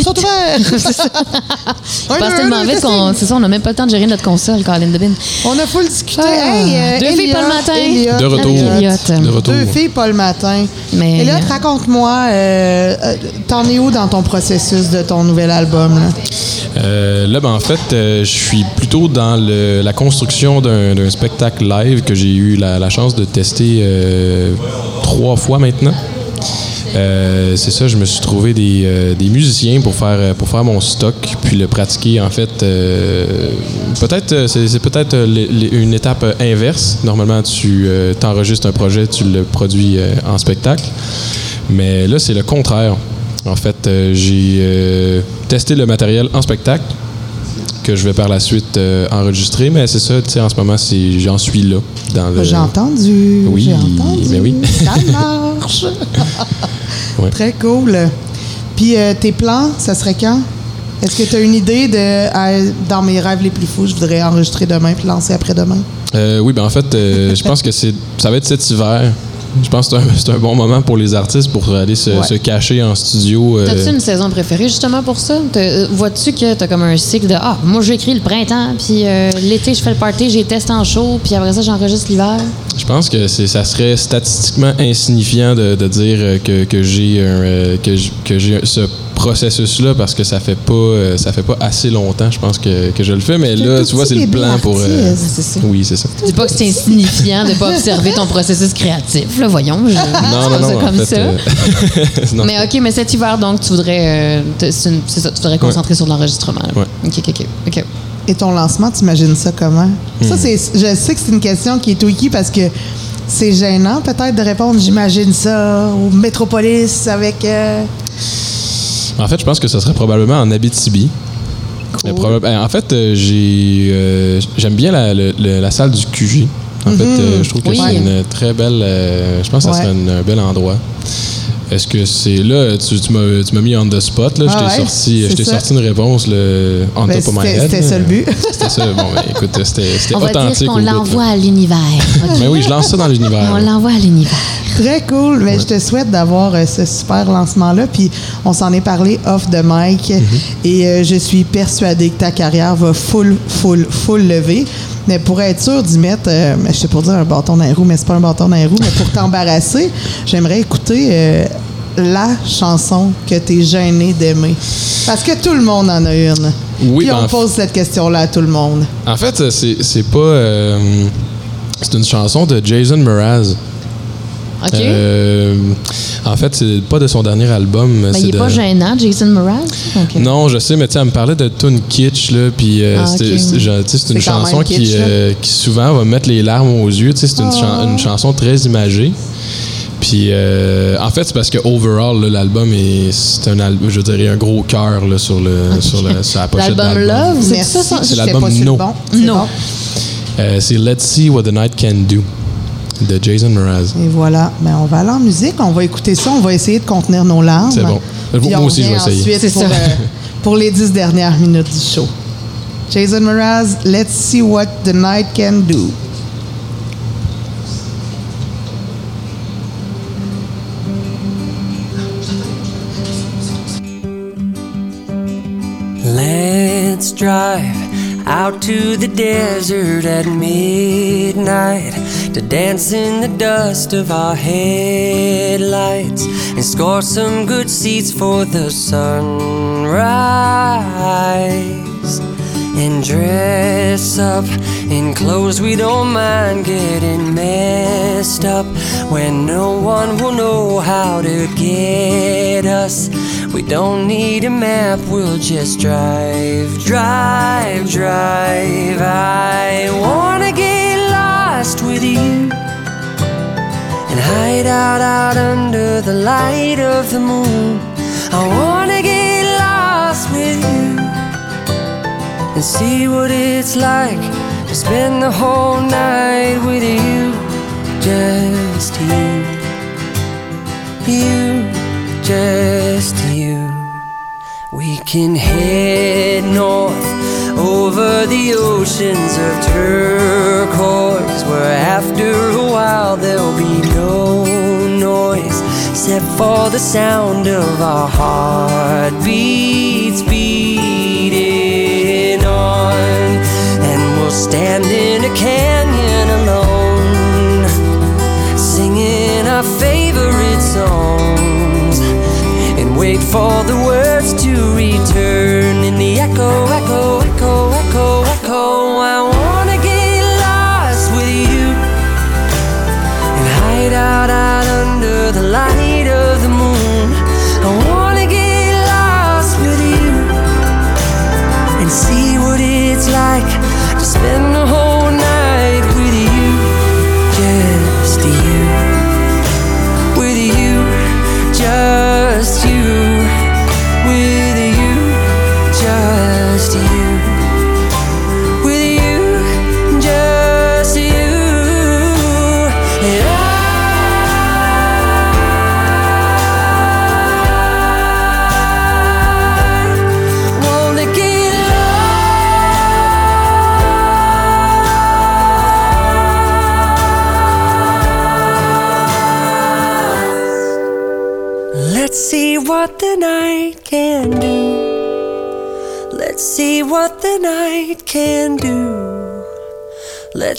vite. ça. Un, passe tellement vite qu'on c'est ça, on n'a même pas le temps de gérer notre console, Colin Debin. On a full discuté. Ah. Hey, euh, Deux filles pas le matin. Elliot, De retour. Elliot. De retour. Deux filles pas le matin. Mais- Elliot, raconte-moi, euh, euh, t'en es où dans ton processus de ton nouvel album? Là? Euh, là, ben, en fait, euh, je suis plutôt dans le- la construction d'un d'un spectacle live que j'ai eu la, la chance de tester euh, trois fois maintenant. Euh, c'est ça, je me suis trouvé des, euh, des musiciens pour faire, euh, pour faire mon stock, puis le pratiquer. En fait, euh, peut-être c'est peut-être une étape inverse. Normalement, tu t'enregistres un projet, tu le produis en spectacle. Mais là, c'est le contraire. En fait, j'ai testé le matériel en spectacle que je vais par la suite euh, enregistrer, mais c'est ça, tu sais, en ce moment, c'est j'en suis là. Dans le... J'ai entendu. Oui, J'ai entendu. oui. Ça marche. Ouais. Très cool. Puis euh, tes plans, ça serait quand? Est-ce que tu as une idée de dans mes rêves les plus fous, je voudrais enregistrer demain puis lancer après-demain? Euh, oui, ben en fait, euh, je pense que c'est ça va être cet hiver. Je pense que c'est un, bon moment pour les artistes pour aller se, Ouais. se cacher en studio. euh, T'as-tu une saison préférée justement pour ça? Euh, Vois-tu que t'as comme un cycle de Ah, moi j'écris le printemps, puis euh, l'été je fais le party, j'ai test en show, puis après ça j'enregistre l'hiver? Je pense que ça serait statistiquement insignifiant de, de dire euh, que, que j'ai euh, que, que j'ai ce processus-là parce que ça fait pas euh, ça fait pas assez longtemps, je pense que, que je le fais. Mais là, tu vois, c'est le plan pour. euh, ça. oui, c'est ça. Dis pas que c'est insignifiant de pas observer ton processus créatif, là, voyons. Je, Non, non, pas non. comme fait, ça. euh, non, Mais ok, mais cet hiver, donc, tu voudrais. euh, te- c'est une- ça, tu voudrais concentrer sur l'enregistrement. Ouais. Ok, ok, ok. Et ton lancement, tu imagines ça comment? Hmm. Ça, c'est, je sais que c'est une question qui est tweaky parce que c'est gênant peut-être de répondre j'imagine ça au Métropolis avec. euh, En fait, je pense que ce serait probablement en Abitibi. Euh, euh, En fait, euh, j'ai, euh, j'aime bien la, le- le- la salle du QG En fait, euh, je trouve que Oui. c'est une très belle. je pense que ça Ouais. serait un bel endroit. Est-ce que c'est là, tu, tu m'as tu m'as mis on the spot, là, je Ah t'ai ouais, sorti, je sorti une réponse le, on Ben, top of my c'était- head. c'était ça le but. C'était ça, bon, ben, écoute, c'était c'était On va dire authentique là. l'envoie à l'univers. OK? Ben oui, je lance ça dans l'univers. On l'envoie à l'univers. Très cool. Mais je te souhaite d'avoir euh, ce super lancement-là. Puis on s'en est parlé off de mic. Mm-hmm. Et euh, je suis persuadée que ta carrière va full, full, full lever. Mais pour être sûr d'y mettre, euh, je sais pas dire un bâton dans les roues, mais c'est pas un bâton dans les roues, mais pour t'embarrasser, j'aimerais écouter euh, la chanson que t'es gêné d'aimer. Parce que tout le monde en a une. Oui, Puis ben, on pose cette question-là à tout le monde. En fait, c'est c'est pas. euh, c'est une chanson de Jason Mraz. OK? Euh, en fait, c'est pas de son dernier album. Mais c'est il est de- pas gênant, Jason Mraz? Non, je sais, mais tu sais, elle me parlait de Tune Kitsch, là, puis euh, Ah, c'est une chanson qui, euh, qui souvent va mettre les larmes aux yeux, c'est une, chan- une chanson très imagée. Puis, euh, en fait, c'est parce que overall, là, l'album est, c'est un album, je dirais, un gros cœur là, sur le, sur le, sur la pochette de L'album. Love, c'est ça? C'est l'album No. bon. C'est No. bon. Euh, c'est Let's See What the Night Can Do de Jason Mraz. Et voilà. Ben, on va aller en musique, on va écouter ça, on va essayer de contenir nos larmes. C'est bon. Puis Moi aussi, je vais essayer. ensuite C'est pour, ça. euh, pour les dix dernières minutes du show. Jason Mraz, Let's See What the Night Can Do. Let's drive out to the desert at midnight to dance in the dust of our headlights and score some good seats for the sunrise and dress up in clothes we don't mind getting messed up when no one will know how to get us. We don't need a map, we'll just drive, drive, drive. I wanna get lost with you and hide out out under the light of the moon. I wanna get lost with you and see what it's like to spend the whole night with you, just you, you, just can head north over the oceans of turquoise, where after a while there'll be no noise except for the sound of our heartbeats beating on. And we'll stand in a canyon alone, singing our favorite songs, and wait for the to return in the echo, echo, echo,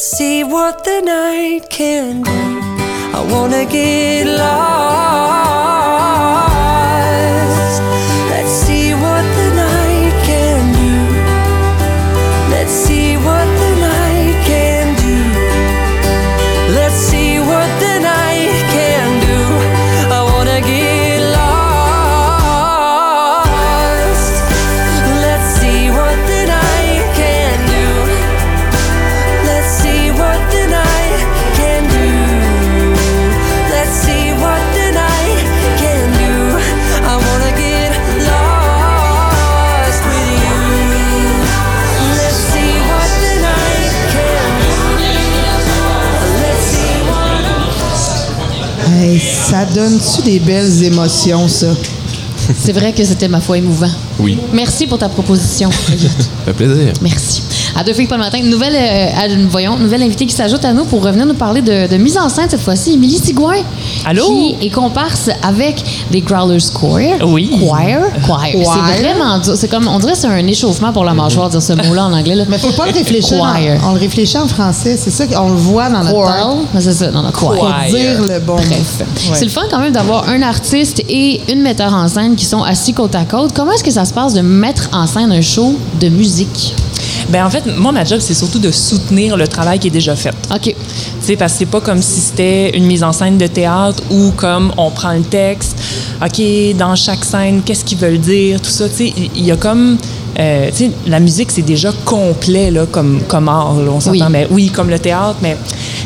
Let's see what the night can do. I wanna get lost. Donne-tu des belles émotions, ça? C'est vrai que c'était ma foi émouvant. Oui. Merci pour ta proposition. Fait plaisir. Merci. À deux filles pas le matin, nouvelle, euh, voyons, nouvelle invitée qui s'ajoute à nous pour revenir nous parler de, de mise en scène cette fois-ci, Émilie Sigouin. Allô? Qui est comparse avec des Growlers Choir. Oui. Choir? Choir. Choir. C'est vraiment dur. C'est comme, on dirait que c'est un échauffement pour la mâchoire de dire ce mot-là en anglais. Là. Mais faut pas le réfléchir. Choir. en- on le réfléchit en français. C'est ça qu'on le voit dans notre tête. Mais c'est ça, dans notre choir. Pour dire le bon mot. Bref. C'est le fun quand même d'avoir un artiste et une metteur en scène qui sont assis côte à côte. Comment est-ce que ça se passe de mettre en scène un show de musique? Ben en fait, moi, ma job, c'est surtout de soutenir le travail qui est déjà fait. OK. Tu parce que c'est pas comme si c'était une mise en scène de théâtre où, comme, on prend le texte, OK, dans chaque scène, qu'est-ce qu'ils veulent dire, tout ça. Tu sais, il y a comme. euh, la musique, c'est déjà complet, là, comme, comme art, là, on s'entend. Oui. Mais oui, comme le théâtre, mais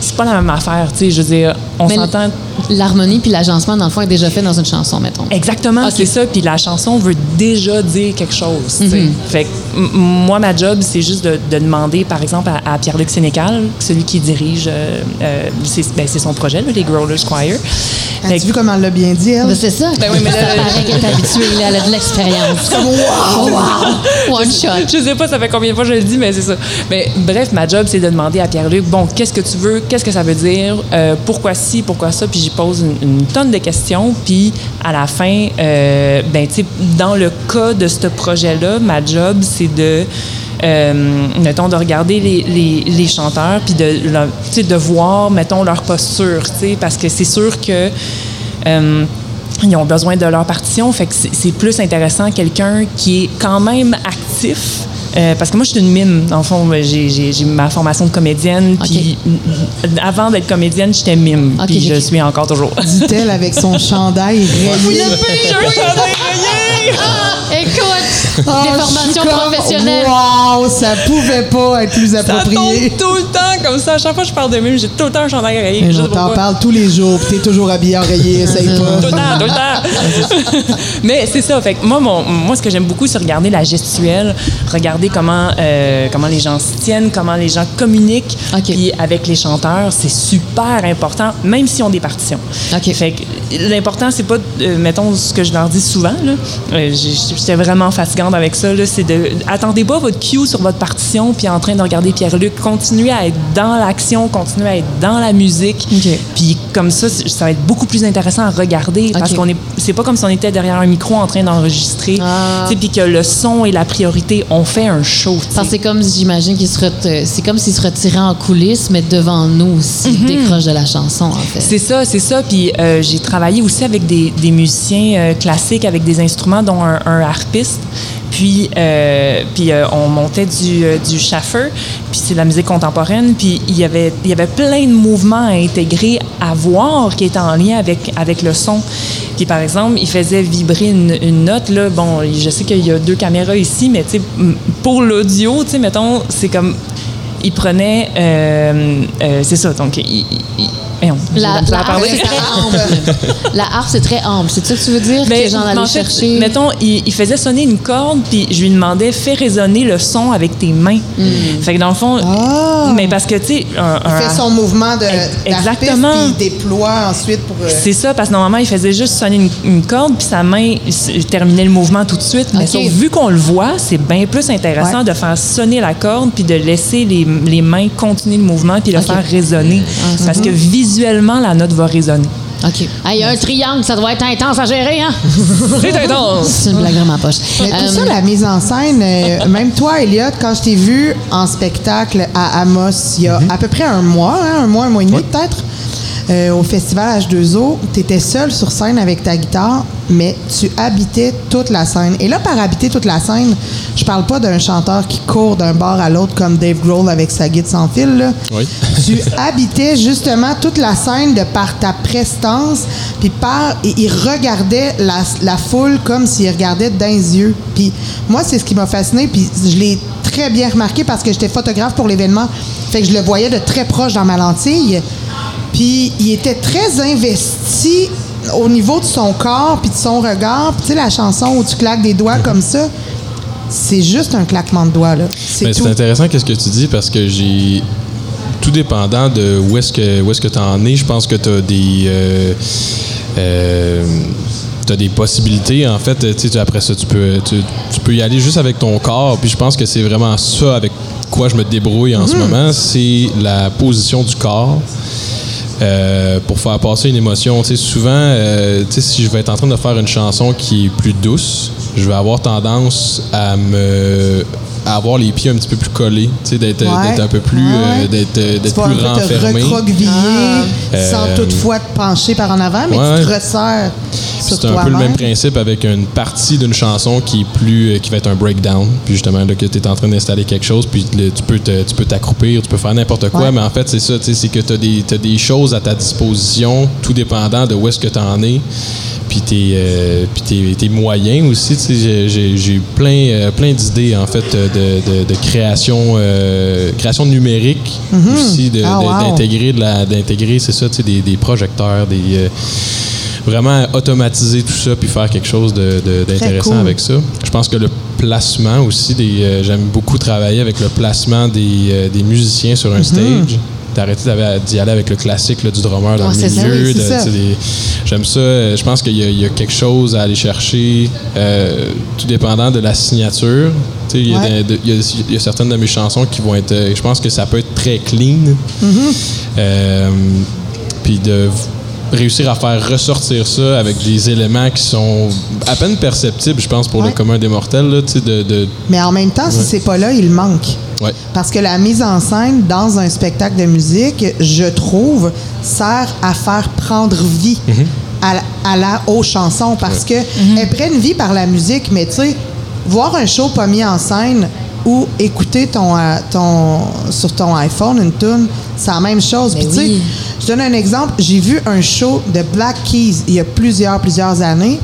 c'est pas la même affaire. Je veux dire, on s'entend. L'harmonie puis l'agencement, dans le fond, est déjà fait dans une chanson, mettons. Exactement, Ok. c'est ça. Puis la chanson veut déjà dire quelque chose. sais. Mhm. Fait que m- moi, ma job, c'est juste de, de demander, par exemple, à, à Pierre-Luc Sénécal, celui qui dirige, euh, euh, c'est ben, c'est son projet, là, les Growlers Choir. Fait As-tu que- vu comment elle l'a bien dit, elle? Ben, c'est ça. Ben oui, mais là- ça paraît qu'elle est habituée, là, elle a de l'expérience. wow! wow! One shot. je sais pas, ça fait combien de fois je le dis, mais c'est ça. Mais bref, ma job, c'est de demander à Pierre-Luc, bon, qu'est-ce que tu veux, qu'est-ce que ça veut dire, euh, pourquoi ci, pourquoi ça, puis j'y pose une, tonne de questions, puis à la fin, euh, ben, dans le cas de ce projet-là, ma job, c'est de. Euh, mettons, de regarder les, les, chanteurs, puis de, de voir, mettons, leur posture, parce que c'est sûr que euh, ils ont besoin de leur partition, fait que c'est plus intéressant quelqu'un qui est quand même actif. Euh, parce que moi, je suis une mime. Dans le fond, j'ai j'ai- j'ai ma formation de comédienne. Puis avant d'être comédienne, j'étais mime. Puis je suis encore toujours. Dit-elle avec son chandail rayé. Écoute, Ah, des formations comme, professionnelles. Wow, ça pouvait pas être plus Ça tombe approprié. tout le temps comme ça. À chaque fois que je parle de mime, j'ai tout le temps un chandail rayé. Mais Je on pas t'en parle tous les jours, puis t'es toujours habillé en rayé, essaye Tout le pas. temps, tout le temps. Mais c'est ça. Fait que moi, mon- moi, ce que j'aime beaucoup, c'est regarder la gestuelle, regarder comment, euh, comment les gens se tiennent, comment les gens communiquent. Puis avec les chanteurs, c'est super important, même s'ils ont des partitions. Fait que l'important, c'est pas, euh, mettons, ce que je leur dis souvent, là. Euh, J'étais vraiment fatigante avec ça, là. C'est de. Attendez pas votre cue sur votre partition, puis en train de regarder Pierre-Luc. Continuez à être dans l'action, continuez à être dans la musique. Puis comme ça, ça va être beaucoup plus intéressant à regarder parce OK. qu'on est c'est pas comme si on était derrière un micro en train d'enregistrer, Ah. puis que le son est la priorité. On fait un show. c'est comme, j'imagine, qu'il se c'est comme s'il se retirait en coulisses, mais devant nous aussi, il décroche de la chanson, en fait. C'est ça, c'est ça. Puis euh, j'ai travaillé aussi avec des, des musiciens euh, classiques, avec des instruments, dont un, un harpiste. Puis, euh, puis euh, on montait du, euh, du schaffer, puis c'est de la musique contemporaine. Puis il y avait, y avait plein de mouvements à intégrer, à voir, qui étaient en lien avec, avec le son. Puis par exemple, il faisait vibrer une, une note. Là. Bon, je sais qu'il y a deux caméras ici, mais pour l'audio, mettons, c'est comme il prenait, c'est ça, donc La, harpe, c'est très ample. la harpe, c'est très ample. C'est ça que tu veux dire? Mais que j'en en allais fait, chercher? Mettons, il, il faisait sonner une corde, puis je lui demandais, fais résonner le son avec tes mains. Fait que dans le fond, Ah! mais parce que, tu sais, un- Il fait son mouvement de Exactement. puis il déploie ensuite pour... euh, C'est ça, parce que normalement, il faisait juste sonner une, une corde, puis sa main terminait le mouvement tout de suite. Mais sauf, vu qu'on le voit, c'est bien plus intéressant Ouais. de faire sonner la corde, puis de laisser les, les mains continuer le mouvement, puis le faire résonner. Ah, parce que visuellement, la note va résonner. OK. Ah, Il y a un triangle, ça doit être intense à gérer, hein? C'est intense! C'est une blague dans ma poche. Mais tout Euh, ça, la mise en scène, euh, même toi, Elliot, quand je t'ai vu en spectacle à Amos il y a à peu près un mois, hein, un mois, un mois et demi peut-être, euh, au festival H2O, tu étais seul sur scène avec ta guitare, mais tu habitais toute la scène. Et là, par habiter toute la scène, je parle pas d'un chanteur qui court d'un bar à l'autre comme Dave Grohl avec sa guide sans fil. Là. Oui. tu habitais justement toute la scène de par ta prestance, puis par et il regardait la, la foule comme s'il regardait les yeux. Puis moi, c'est ce qui m'a fasciné, puis je l'ai très bien remarqué parce que j'étais photographe pour l'événement, fait que je le voyais de très proche dans ma lentille. Puis il était très investi au niveau de son corps puis de son regard. Puis tu sais la chanson où tu claques des doigts comme ça, c'est juste un claquement de doigts là. C'est intéressant qu'est-ce que tu dis parce que j'ai tout dépendant de où est-ce que où est-ce que tu en es, je pense que tu as des euh, as des possibilités. En fait, tu sais, après ça, tu peux, tu, tu peux y aller juste avec ton corps. Puis je pense que c'est vraiment ça avec quoi je me débrouille en ce moment. C'est la position du corps. Euh, pour faire passer une émotion. Souvent, euh, si je vais être en train de faire une chanson qui est plus douce, je vais avoir tendance à me à avoir les pieds un petit peu plus collés, tu sais, d'être Ouais. un peu plus, Ouais. euh, d'être euh, d'être plus renfermé. recroqueviller sans Euh, toutefois te pencher par en avant, mais ouais. tu te resserres C'est un peu le même principe avec une partie d'une chanson qui est plus euh, qui va être un breakdown. Puis justement là que tu es en train d'installer quelque chose, puis tu peux te- tu peux t'accroupir, tu peux faire n'importe quoi, mais en fait c'est ça, c'est que tu as des t'as des choses à ta disposition, tout dépendant de où est-ce que tu en es. Puis tes, euh, puis tes, tes moyens aussi, tu sais, j'ai- eu plein, euh, plein d'idées en fait de, de, de création, euh, création numérique aussi, de- Ah, de- d'intégrer de la- d'intégrer, c'est ça, tu sais, des, des projecteurs, des euh, vraiment automatiser tout ça puis faire quelque chose de- de- d'intéressant cool. avec ça. Je pense que le placement aussi, des, euh, j'aime beaucoup travailler avec le placement des, euh, des musiciens sur un Mhm. stage. D'arrêter d'y aller avec le classique là, du drummer dans le milieu. oui, J'aime ça. Euh, Je pense qu'il y, a- il y a quelque chose à aller chercher, euh, tout dépendant de la signature. Il y, Ouais. y a- il y a certaines de mes chansons qui vont être. euh, Je pense que ça peut être très clean. Euh, puis de réussir à faire ressortir ça avec des éléments qui sont à peine perceptibles, je pense, pour Ouais. le commun des mortels. Là, de, de- Mais en même temps, si c'est pas là, il manque. Ouais. Parce que la mise en scène dans un spectacle de musique, je trouve, sert à faire prendre vie à, la- à la, aux chansons parce que elles prennent vie par la musique, mais tu sais, voir un show pas mis en scène ou écouter ton, euh, ton, sur ton iPhone une tune, c'est la même chose. Mais Puis tu sais, oui. je donne un exemple. J'ai vu un show de Black Keys il y a plusieurs, plusieurs années.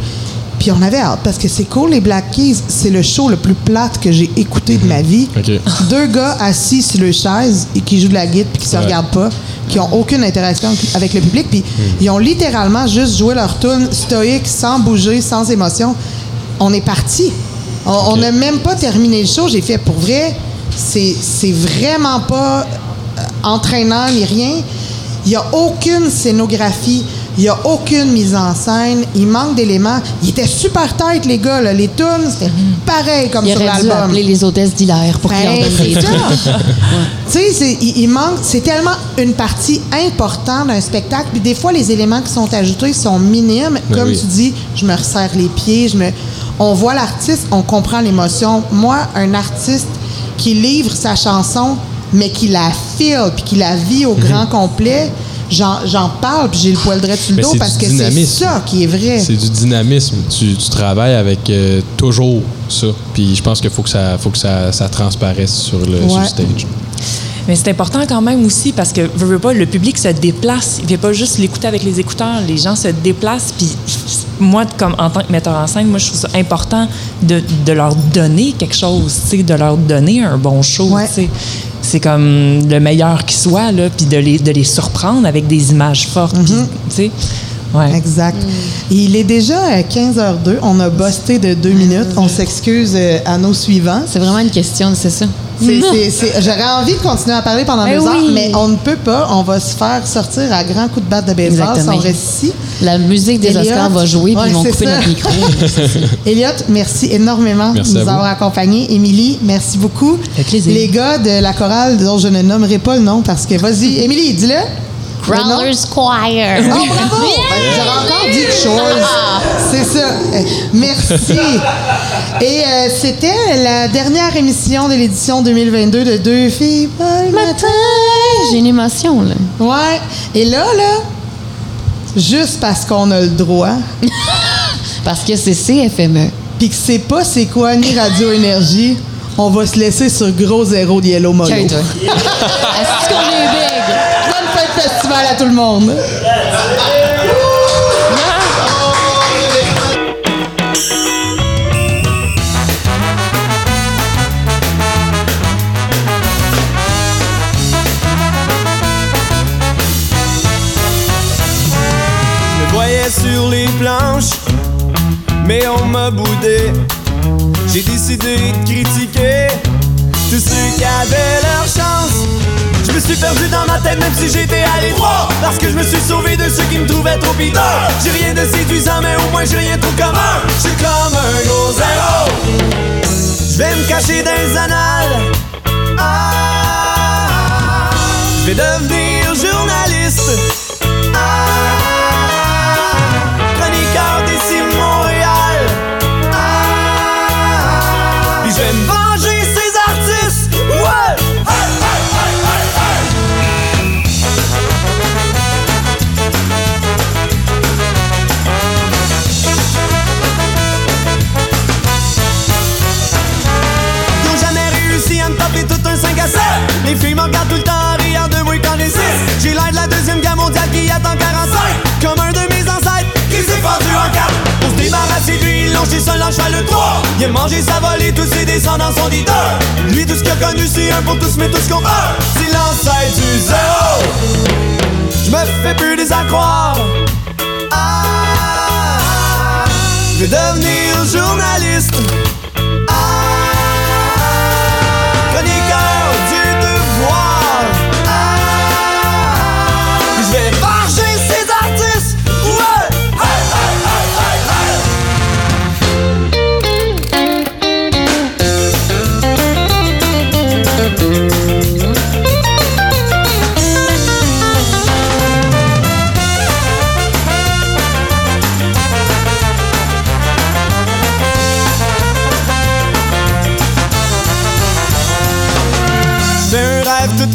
Puis on avait hâte parce que c'est cool, les Black Keys. C'est le show le plus plate que j'ai écouté de ma vie. OK. Deux gars assis sur le chaise et qui jouent de la guitare puis qui se Ouais. regardent pas, qui ont aucune interaction avec le public. Puis ils ont littéralement juste joué leur tune stoïque, sans bouger, sans émotion. On est parti. On n'a même pas terminé le show. J'ai fait pour vrai, c'est c'est vraiment pas euh, entraînant ni rien. Il n'y a aucune scénographie. Il n'y a aucune mise en scène. Il manque d'éléments. Ils étaient super tête, les gars. là. Les tunes, c'était pareil comme Il sur aurait dû l'album. appeler les hôtesses d'Hilaire pour qu'ils leur Ben. Tu sais, il, il manque, c'est tellement une partie importante d'un spectacle. Puis des fois, les éléments qui sont ajoutés sont minimes. Ben Comme oui. tu dis, je me resserre les pieds, je me, on voit l'artiste, on comprend l'émotion. Moi, un artiste qui livre sa chanson, mais qui la file, puis qui la vit au grand complet, j'en parle, puis j'ai le poil droit sur le dos c'est parce que c'est dynamisme. ça qui est vrai. C'est du dynamisme. Tu, tu travailles avec euh, toujours ça. Puis je pense qu'il faut que ça, faut que ça, ça transparaisse sur le, sur le Ouais. stage. Mais c'est important quand même aussi parce que veux, veux pas, le public se déplace. Il ne vient pas juste l'écouter avec les écouteurs. Les gens se déplacent. Puis moi, comme en tant que metteur en scène, moi, je trouve ça important de, de leur donner quelque chose, tu sais, de leur donner un bon show. Ouais. C'est comme le meilleur qui soit, là, puis de les, de les surprendre avec des images fortes. sais, ouais. Exact. Il est déjà à 15h02. On a busté de deux minutes. On s'excuse euh, à nos suivants. C'est vraiment une question, c'est ça. J'aurais envie de continuer à parler pendant Ben deux heures, mais on ne peut pas. On va se faire sortir à grands coups de batte de baseball si Exactement. on reste ici. La musique des Elliot. Oscars va jouer, puis Ouais, ils vont c'est couper ça. notre micro. Elliot, merci énormément Merci de nous avoir accompagnés. Émilie, merci beaucoup. fait plaisir. Les gars de la chorale, dont je ne nommerai pas le nom parce que, vas-y, Émilie, dis-le. Growlers Choir. Oh, bravo! J'aurais encore dit chose. C'est ça. Euh, Merci. Et euh, c'était la dernière émission de l'édition 2022 de Deux filles le matin. J'ai une émotion, là. Ouais. Et là, là, juste parce qu'on a le droit, Parce que c'est CFME. puis que c'est pas c'est quoi ni Radio Énergie, on va se laisser sur gros zéro de Yellow Molo. Est-ce qu'on est big? Festival à tout le monde. Sur les planches, mais on m'a boudé. J'ai décidé de critiquer tous ceux qui avaient leur chance. Suis perdu dans ma tête même si j'étais à l'étroit Parce que je me suis sauvé de ceux qui me trouvaient trop piteux. J'ai rien de séduisant mais au moins j'ai rien tout commun. Je suis comme un gros zéro Je vais me cacher dans les annales. Ah, Je vais devenir journaliste Il a volée, tous ses descendants sont deux Lui tout ce qu'il a connu c'est un pour tous mais tous contre un C'est l'ancêtre du zéro. Je me fais plus des à croire Ah, Je vais devenir journaliste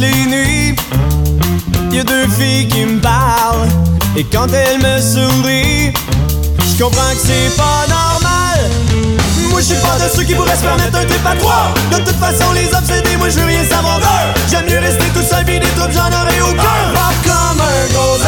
les nuits. Y a deux filles qui me parlent. Et quand elles me sourient, je comprends que c'est pas normal. Moi, je suis pas de ceux qui pourraient se permettre un trip à trois. De toute façon, les obsédés, moi, je veux rien savoir d'eux. J'aime mieux rester tout seul, pis des troubles, j'en aurais aucun. Rock comme un gros